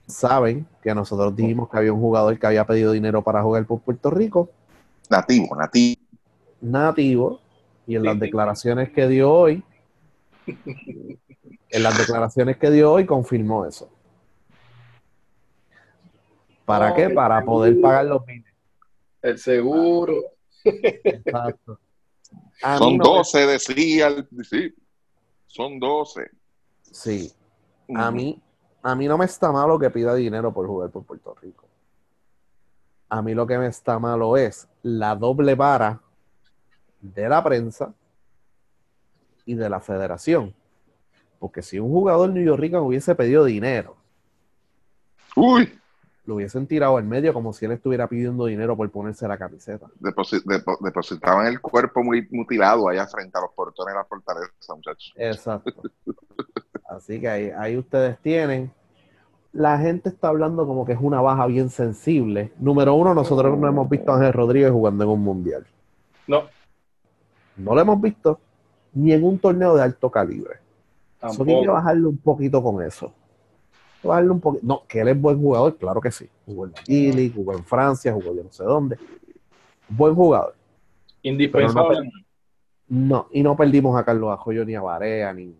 B: saben que nosotros dijimos que había un jugador que había pedido dinero para jugar por Puerto Rico,
A: Nativo, nativo.
B: nativo, y en las
F: Sí,
B: declaraciones que dio hoy, en las declaraciones que dio hoy confirmó eso. ¿Para
F: No,
B: qué? Para poder pagar los billetes.
E: El seguro.
B: Exacto.
A: Son
B: no me-
A: 12, decía el sí. Son 12.
B: Sí, a mí, a mí no me está malo que pida dinero por jugar por Puerto Rico. A mí lo que me está malo es la doble vara de la prensa y de la federación. Porque si un jugador New York hubiese pedido dinero,
A: Uy,
B: lo hubiesen tirado en medio como si él estuviera pidiendo dinero por ponerse la camiseta.
A: depo- depositaban el cuerpo muy mutilado allá frente a los portones de la fortaleza, muchachos.
B: Exacto. Así que ahí, ahí ustedes tienen. La gente está hablando como que es una baja bien sensible. Número uno, nosotros no hemos visto a Ángel Rodríguez jugando en un mundial.
E: No,
B: No lo hemos visto ni en un torneo de alto calibre. Eso hay que
E: tampoco.
B: bajarle un poquito con eso. Bajarle un poquito. No, que él es buen jugador, claro que sí. Jugó en la G-League, jugó en Francia, jugó yo no sé dónde. Buen jugador.
E: Indispensable.
B: No, y no perdimos a Carlos Ajoyo ni a Barea, ni,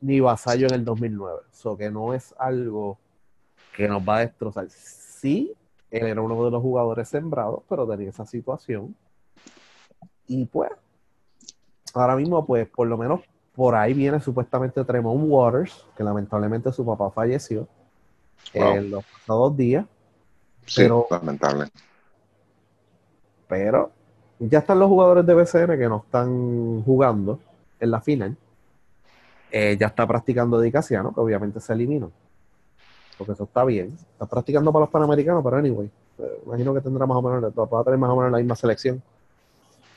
B: ni Vasallo en el 2009. Eso que no es algo que nos va a destrozar. Sí, él era uno de los jugadores sembrados, pero tenía esa situación. Y pues, ahora mismo, pues, por lo menos por ahí viene supuestamente Tremont Waters, que lamentablemente su papá falleció
A: Wow.
B: en los pasados días,
A: Sí,
B: Pero-
A: lamentable.
B: pero ya están los jugadores de BCN que no están jugando en la final. Eh, ya está practicando Di Casiano, que obviamente se eliminó. Porque eso está bien. Está practicando para los Panamericanos, pero anyway. eh, imagino que tendrá más o menos, va a tener más o menos la misma selección.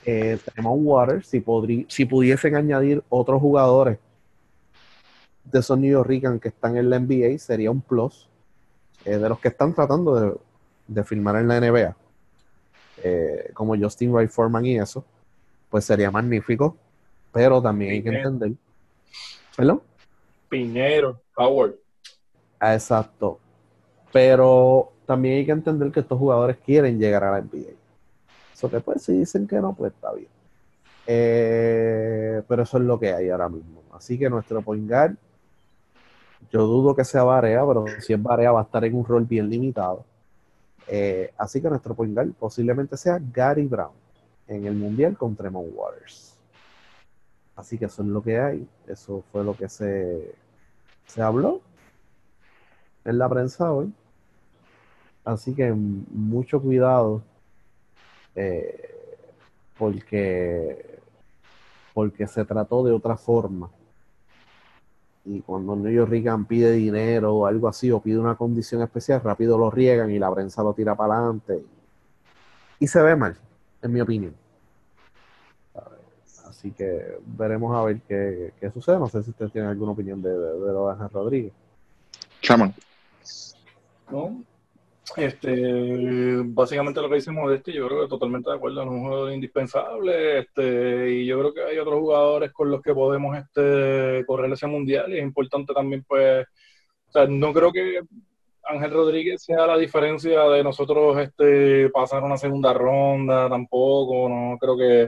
B: Eh, tenemos Waters, si, podrí- si pudiesen añadir otros jugadores de esos New York que están en la NBA, sería un plus. Eh, de los que están tratando de, de firmar en la NBA eh, como Justin Wright Foreman y eso, pues sería magnífico. Pero también hay que entender. ¿Perdón?
F: Piñero, Howard.
B: Ah, Exacto. Pero también hay que entender que estos jugadores quieren llegar a la NBA. Eso que pues si dicen que no, pues está bien. Eh, pero eso es lo que hay ahora mismo. Así que nuestro point guard, yo dudo que sea Barea, pero si es Barea va a estar en un rol bien limitado. Eh, así que nuestro point guard posiblemente sea Gary Brown en el Mundial con Tremont Waters. Así que eso es lo que hay. Eso fue lo que se, se habló en la prensa hoy. Así que mucho cuidado eh, porque, porque se trató de otra forma. Y cuando New York Reagan pide dinero o algo así, o pide una condición especial, rápido lo riegan y la prensa lo tira para adelante. Y se ve mal, en mi opinión. Así que veremos a ver qué, qué sucede. No sé si ustedes tienen alguna opinión de, de, de lo de Rodríguez.
A: Chaman.
F: ¿no? Este, básicamente lo que dice Modesti, yo creo que totalmente de acuerdo, es un jugador indispensable, este, y yo creo que hay otros jugadores con los que podemos este, correr ese mundial, y es importante también, pues, no creo que Ángel Rodríguez sea la diferencia de nosotros este, pasar una segunda ronda, tampoco, no creo que,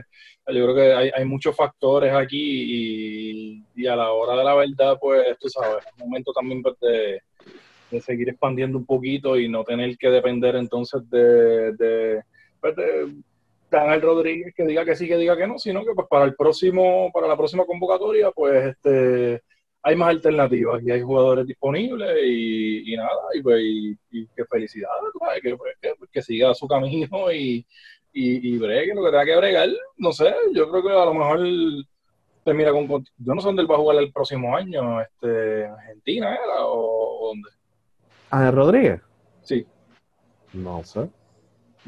F: yo creo que hay, muchos factores aquí, y, y a la hora de la verdad, pues, tú sabes, es un momento también pues, de de seguir expandiendo un poquito y no tener que depender entonces de, pues de Daniel Rodríguez que diga que sí, que diga que no, sino que pues para el próximo, para la próxima convocatoria, pues este hay más alternativas y hay jugadores disponibles y, nada, y, pues, y, que felicidades, que, pues, que, que, siga su camino y, y, bregue lo que tenga que bregar, no sé, yo creo que a lo mejor termina con, yo no sé dónde él va a jugar el próximo año, este, Argentina era o dónde.
B: ¿Ángel Rodríguez?
F: Sí.
B: No sé.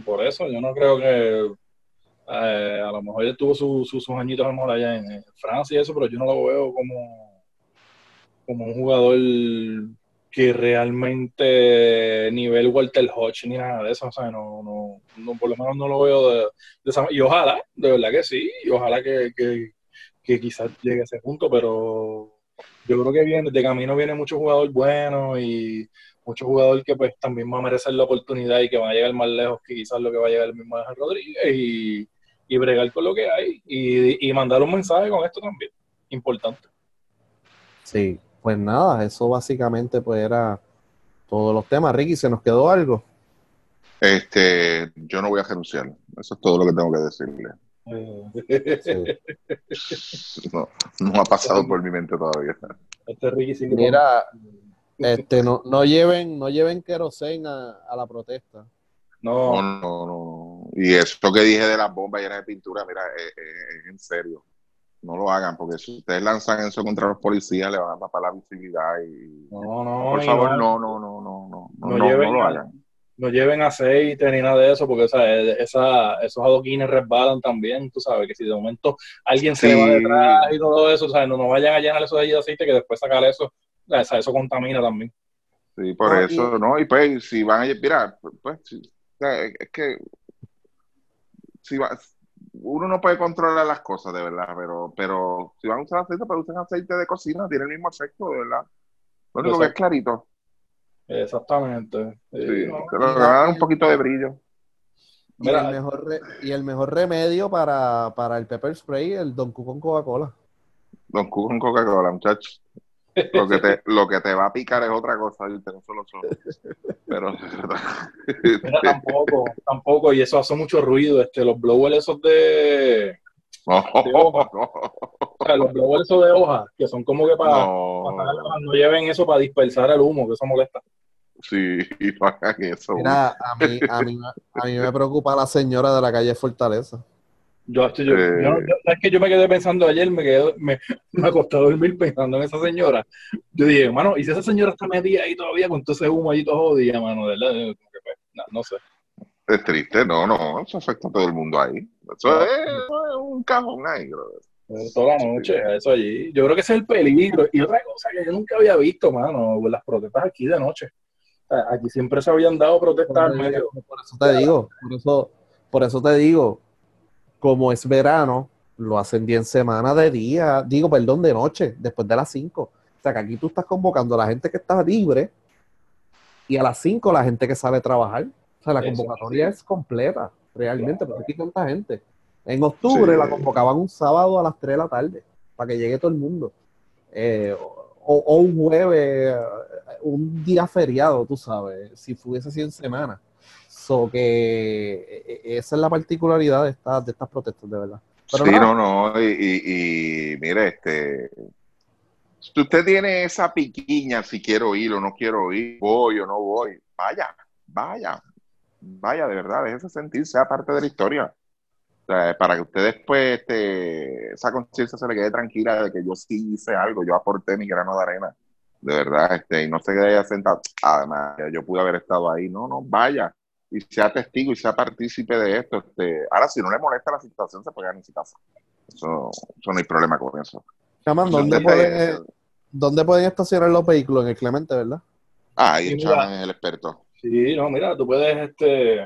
F: Por eso, yo no creo que. Eh, a lo mejor él tuvo sus añitos allá en, Francia y eso, pero yo no lo veo como, como un jugador que realmente nivel Walter Hodge ni nada de eso, o sea, no, no, por lo menos no lo veo de, esa Y ojalá, de verdad que sí, y ojalá que, que, que quizás llegue a ese punto, pero yo creo que viene, de camino viene mucho jugador bueno y muchos jugadores que pues también van a merecer la oportunidad y que van a llegar más lejos que quizás lo que va a llegar el mismo Ángel Rodríguez y, y bregar con lo que hay y, y mandar un mensaje con esto también, importante.
B: Sí, pues nada, eso básicamente pues era todos los temas. Ricky, ¿se nos quedó algo?
A: Este, yo no voy a renunciar. Eso es todo lo que tengo que decirle. No, no ha pasado por mi mente todavía.
F: Este Ricky sí que
B: Mira, este, no, no lleven, no lleven querosén a, a la protesta.
A: No. no, no, no. Y eso que dije de las bombas llenas de pintura, mira, es, en serio. No lo hagan, porque si ustedes lanzan eso contra los policías, le van a tapar la visibilidad. Y,
F: no, no,
A: por favor, no, no, no, no, no, no,
F: no, lleven,
A: no lo hagan.
F: No lleven aceite ni nada de eso, porque o sea, esa, esos adoquines resbalan también, tú sabes, que si de momento alguien se
A: Sí.
F: va detrás y todo eso, o sea, no nos vayan a llenar eso de aceite que después sacar eso, o sea, eso contamina también.
A: Sí, por
B: No, y-
A: eso, ¿no? Y pues, si van a mira, pues, sí, o sea, es que si va, uno no puede controlar las cosas, de verdad, pero, pero si van a usar aceite, pues usen aceite de cocina, tiene el mismo efecto, de verdad. Lo único que es clarito,
F: Exactamente. Sí,
A: sí,
F: no.
A: pero a dar un poquito de brillo.
B: Y,
F: Mira,
B: el mejor re- y el mejor remedio para, para el pepper spray, el Don Q con Coca-Cola.
A: Don Q con Coca-Cola, muchachos. Lo que, te, lo que te va a picar es otra cosa, ¿viste? no solo eso. Pero,
F: Mira, tampoco, tampoco, y eso hace mucho ruido, este, los blowers esos de,
A: no,
F: hoja. o sea, los blowers esos de hoja, que son como que para,
A: no,
F: no lleven eso para dispersar el humo, que eso molesta.
A: sí, no hagan eso.
B: Mira, a mí, a mí, a mí me preocupa la señora de la calle Fortaleza.
F: Yo, yo, yo,
A: Eh.
F: yo- yo- es que yo me quedé pensando ayer, me quedé, me, me acosté a dormir pensando en esa señora. Yo dije, mano, ¿y si esa señora está metida ahí todavía con todo ese humo ahí todo jodida, mano? ¿Verdad? Como que, pues, no, no sé.
A: Es triste, no, no, eso afecta a todo el mundo ahí. Eso es, es un cajón ahí, brother.
F: Toda la noche, eso allí. Yo creo que ese es el peligro. Y otra cosa que yo nunca había visto, mano, las protestas aquí de noche. Aquí siempre se habían dado protestas al medio.
B: Por eso te digo, por eso, por eso te digo, como es verano, lo hacen 10 semanas de día, digo, perdón, de noche, después de las 5. O sea, que aquí tú estás convocando a la gente que está libre y a las 5 la gente que sale a trabajar. O sea, la convocatoria es completa, realmente, porque aquí tanta gente. En octubre
A: Sí.
B: la convocaban un sábado a las 3 de la tarde, para que llegue todo el mundo. Eh, o, o un jueves, eh, un día feriado, tú sabes, si fuese sido en semana. So que eh, esa es la particularidad de estas, de estas protestas, de verdad. Pero
A: sí,
B: nada.
A: no, no, y, y, y mire, este, si usted tiene esa piquiña, si quiero ir o no quiero ir, voy o no voy, vaya, vaya, vaya, de verdad, déjese sentir, sea parte de la historia. O sea, para que usted después, este, esa conciencia se le quede tranquila de que yo sí hice algo, yo aporté mi grano de arena, de verdad, este, y no se quede ahí sentado, además, yo pude haber estado ahí, no, no, vaya, y sea testigo y sea partícipe de esto. Este, ahora, si no le molesta la situación, se puede quedar en su casa. Eso, eso no hay problema con eso.
B: Chaman, ¿dónde, pueden, ¿dónde pueden estacionar los vehículos? En el Clemente, ¿verdad?
A: Ah, ahí
F: Sí,
A: chaman es el experto.
F: Sí, no, mira, tú puedes, este,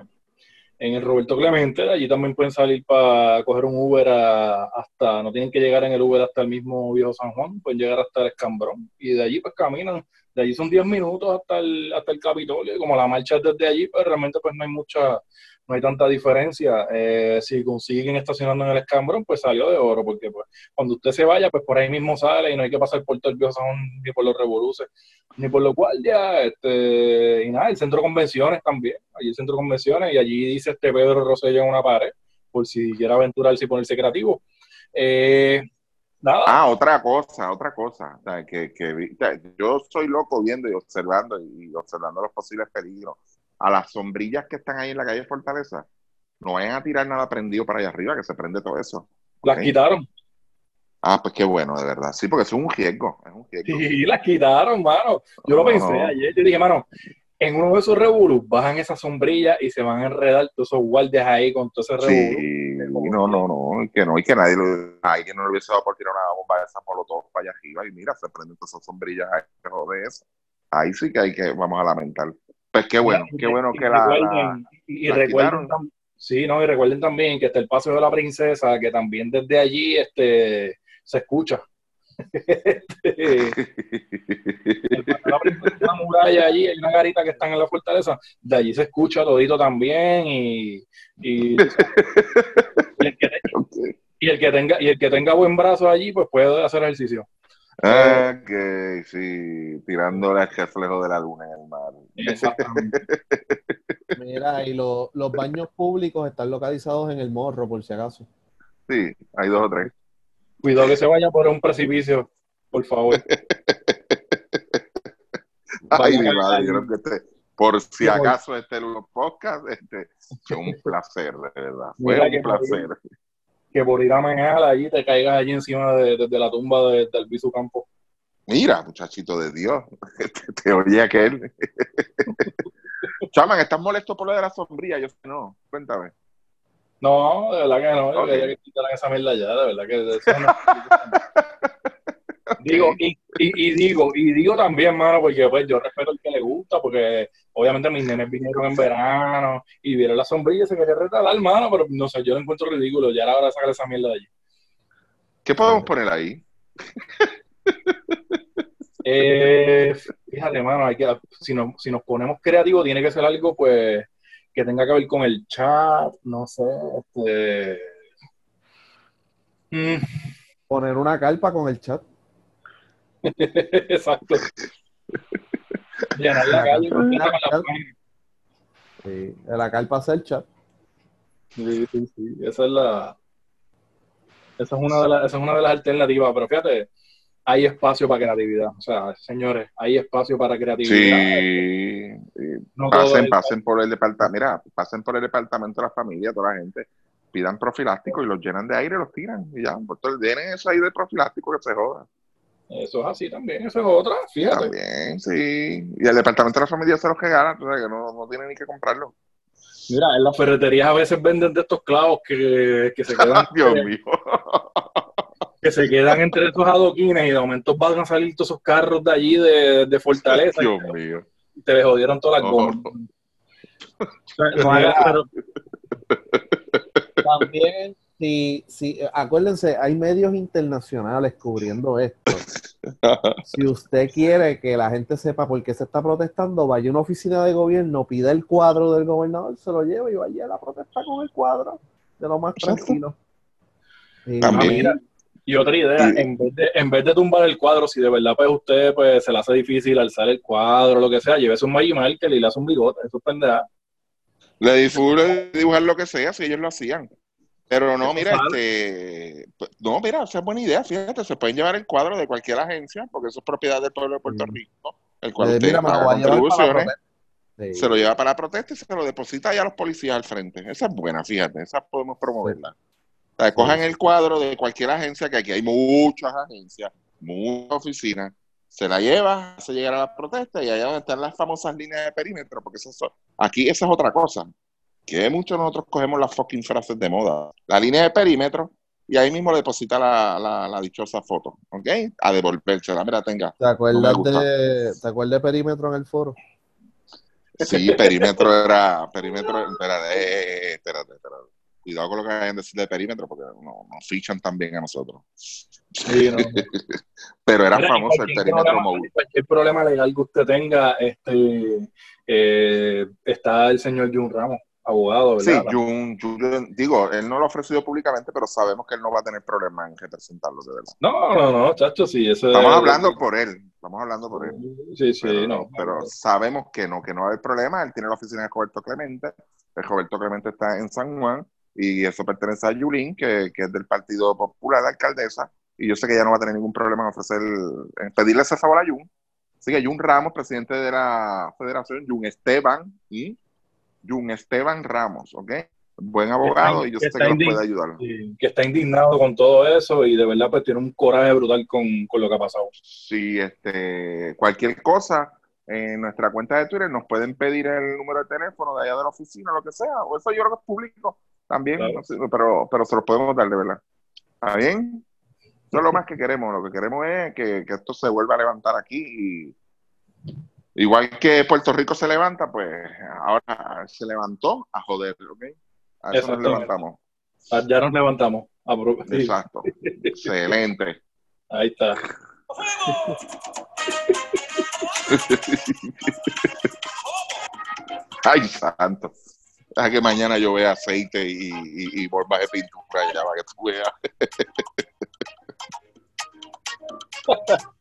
F: en el Roberto Clemente, allí también pueden salir para coger un Uber a- hasta, no tienen que llegar en el Uber hasta el mismo Viejo San Juan, pueden llegar hasta el Escambrón y de allí pues caminan, de allí son 10 minutos hasta el, hasta el Capitolio como la marcha es desde allí, pues realmente pues no hay mucha, no hay tanta diferencia. Eh, si consiguen estacionando en el Escambrón, pues salió de oro, porque pues cuando usted se vaya, pues por ahí mismo sale y no hay que pasar por todo ni por los revoluces ni por los guardias, este, y nada, el centro de convenciones también, allí el centro de convenciones, y allí dice este Pedro Rosselló en una pared, por si quiere aventurarse y ponerse creativo. Eh,
A: Ah, otra cosa, otra cosa. O sea, que, que yo soy loco viendo y observando y observando los posibles peligros. A las sombrillas que están ahí en la calle Fortaleza, no vayan a tirar nada prendido para allá arriba, que se prende todo eso.
F: las quitaron,
A: Ah, pues qué bueno, de verdad. Sí, porque es un riesgo, es un riesgo.
F: y las quitaron, mano. Yo lo pensé
A: no.
F: ayer, yo dije, mano, en uno de esos revolus bajan esa sombrilla y se van a enredar todos esos guardias ahí con todo ese revolú.
A: Sí, no, no, no, y que no, y que nadie lo, ay, que no le hubiese dado por tirar una bomba de esa molotov para allá arriba y mira, se prenden todas esas sombrillas ahí, se jode eso. Ahí sí que hay que, vamos a lamentar. Pues qué bueno, qué bueno
F: Y
A: que la,
F: recuerden-
A: la-
F: y, y
A: la
F: recuerden tam- sí, no, y recuerden también que está el Paseo de la Princesa, que también desde allí este, se escucha. El una muralla allí, hay una garita que están en la fortaleza, de allí se escucha todito también y, y, y el que, el tenga y el que tenga buen brazo allí pues puede hacer ejercicio.
A: Ah, que sí, tirándole al reflejo de la luna en el mar.
F: Exactamente.
B: Mira, y lo- los baños públicos están localizados en el morro, por si acaso.
A: Sí, hay dos o tres.
F: Cuidado que se vaya por un precipicio, por favor.
A: Ay, mi madre, yo creo que este, por si
F: Sí,
A: acaso este es un podcast, este, fue un placer, de verdad. Fue un
F: que-
A: placer.
F: que por ir a manejar allí te caigas allí encima de, la tumba de, del Bisu Campo.
A: Mira, muchachito de Dios, te, te oye aquel. Chaman, ¿estás molesto por lo de la sombrilla? Yo sé no, cuéntame.
F: No, de verdad que no,
A: Ok.
F: que ya que quitaran esa mierda ya, de verdad que eso no- Digo, y, y, y digo, y digo también, mano, porque pues yo respeto al que le gusta, porque obviamente mis nenes vinieron en verano y vieron la sombrilla y se quería retalar, mano, pero no sé, yo lo encuentro ridículo, ya era hora de sacar esa mierda de allí.
A: ¿Qué podemos poner ahí?
F: Eh, fíjate, mano, hay que, si, nos, si nos ponemos creativos, tiene que ser algo, pues, que tenga que ver con el chat, no sé, este... mm,
B: Poner una carpa con el chat.
F: Exacto. Llenar la calle completa con la.
B: Sí, la carpa hace el chat.
F: Sí, sí, sí. Esa es la. Esa es una de las, esa es una de las alternativas, pero fíjate, hay espacio para creatividad. O sea, señores, hay espacio para creatividad.
A: Sí.
F: No
A: pasen, pasen por el departamento, mira, pasen por el departamento de la familia, toda la gente, pidan profiláctico y los llenan de aire y los tiran y ya, por todo tienen eso ahí de profiláctico que se joda.
F: Eso es así también, eso es otra, fíjate.
A: También, sí. Y el departamento de la familia se los regala, o sea que no, no tienen ni que comprarlo.
F: Mira, en las ferreterías a veces venden de estos clavos que, que se quedan
A: Dios mío.
F: que se quedan entre esos adoquines y de momento van a salir todos esos carros de allí de, de Fortaleza
A: Dios mío.
F: y te le jodieron todas las gomas. O sea, no hagas-
B: También, si, si, acuérdense, hay medios internacionales cubriendo esto. Si usted quiere que la gente sepa por qué se está protestando, vaya a una oficina de gobierno, pida el cuadro del gobernador, se lo lleva y vaya a la protesta con el cuadro, de lo más tranquilo. Y-
A: También.
F: Mira, Y otra idea,
A: Y-
F: en vez, de, en vez de tumbar el cuadro, si de verdad pues usted pues se le hace difícil alzar el cuadro, lo que sea, llévese un Magic Marker y le hace un bigote, eso es pendeja.
A: Le difuge dibujar lo que sea, si ellos lo hacían. Pero no, mira,
F: sale.
A: este, pues, no, mira, esa es buena idea, fíjate, se pueden llevar el cuadro de cualquier agencia, porque eso es propiedad del pueblo de Puerto
B: Mm.
A: Rico, el cual
B: Eh,
A: usted
B: mira,
A: paga contribuciones.
B: Sí.
A: se lo lleva para la protesta y se lo deposita ahí a los policías al frente. Esa es buena, fíjate, esa podemos promoverla. O sea, cojan el cuadro de cualquier agencia, que aquí hay muchas agencias, muchas oficinas, se la lleva, hace llegar a la protesta y allá donde están las famosas líneas de perímetro, porque eso, aquí esa es otra cosa, que muchos nosotros cogemos las fucking frases de moda. La línea de perímetro y ahí mismo le deposita la, la, la dichosa foto, ¿ok? A devolvérsela, mira, tenga.
B: ¿Te acuerdas, de, ¿Te acuerdas de Perímetro en el foro?
A: Sí, perímetro era. Perímetro. Espérate, espérate, espérate. Cuidado con lo que vayan a decir de perímetro, porque no, nos fichan también a nosotros.
E: Sí, no.
A: Pero era
F: Mira,
A: famoso el perímetro
F: problema-
A: mobile.
F: Cualquier problema legal que usted tenga, este, eh, está el señor Jun Ramos, abogado,
A: Sí,
F: ¿verdad?
A: Jun, Jun- digo, él no lo ha ofrecido públicamente, pero sabemos que él no va a tener problema en representarlo, de verdad.
F: No, no, no, chacho, sí, eso
A: Estamos
F: es-
A: hablando por él, estamos hablando por él.
F: Sí, sí,
A: pero,
F: no.
A: pero sabemos que no, que no va a haber problema. Él tiene la oficina de Roberto Clemente. El Roberto Clemente está en San Juan y eso pertenece a Yulín, que, que es del Partido Popular de Alcaldesa. Y yo sé que ella no va a tener ningún problema en ofrecer, en pedirle ese favor a Jun. Así que Jun Ramos, presidente de la federación, Jun Esteban y Jun Esteban Ramos, ¿ok? Buen abogado y yo sé que nos puede ayudar.
F: Sí, que está indignado con todo eso y de verdad pues tiene un coraje brutal con, con lo que ha pasado.
A: si este, cualquier cosa en nuestra cuenta de Twitter nos pueden pedir el número de teléfono de allá de la oficina, lo que sea, o eso yo creo que es público también,
F: Claro.
A: no sé, pero, pero se lo podemos dar de verdad. ¿Está bien? Eso es lo más que queremos, lo que queremos es que, que esto se vuelva a levantar aquí y igual que Puerto Rico se levanta, pues ahora se levantó a joder, ¿ok? A eso nos levantamos.
F: Ya nos levantamos.
A: Exacto. Excelente.
F: ahí está.
A: Ay, santo. Que mañana yo vea aceite y, y, y de pintura ya para que tú veas.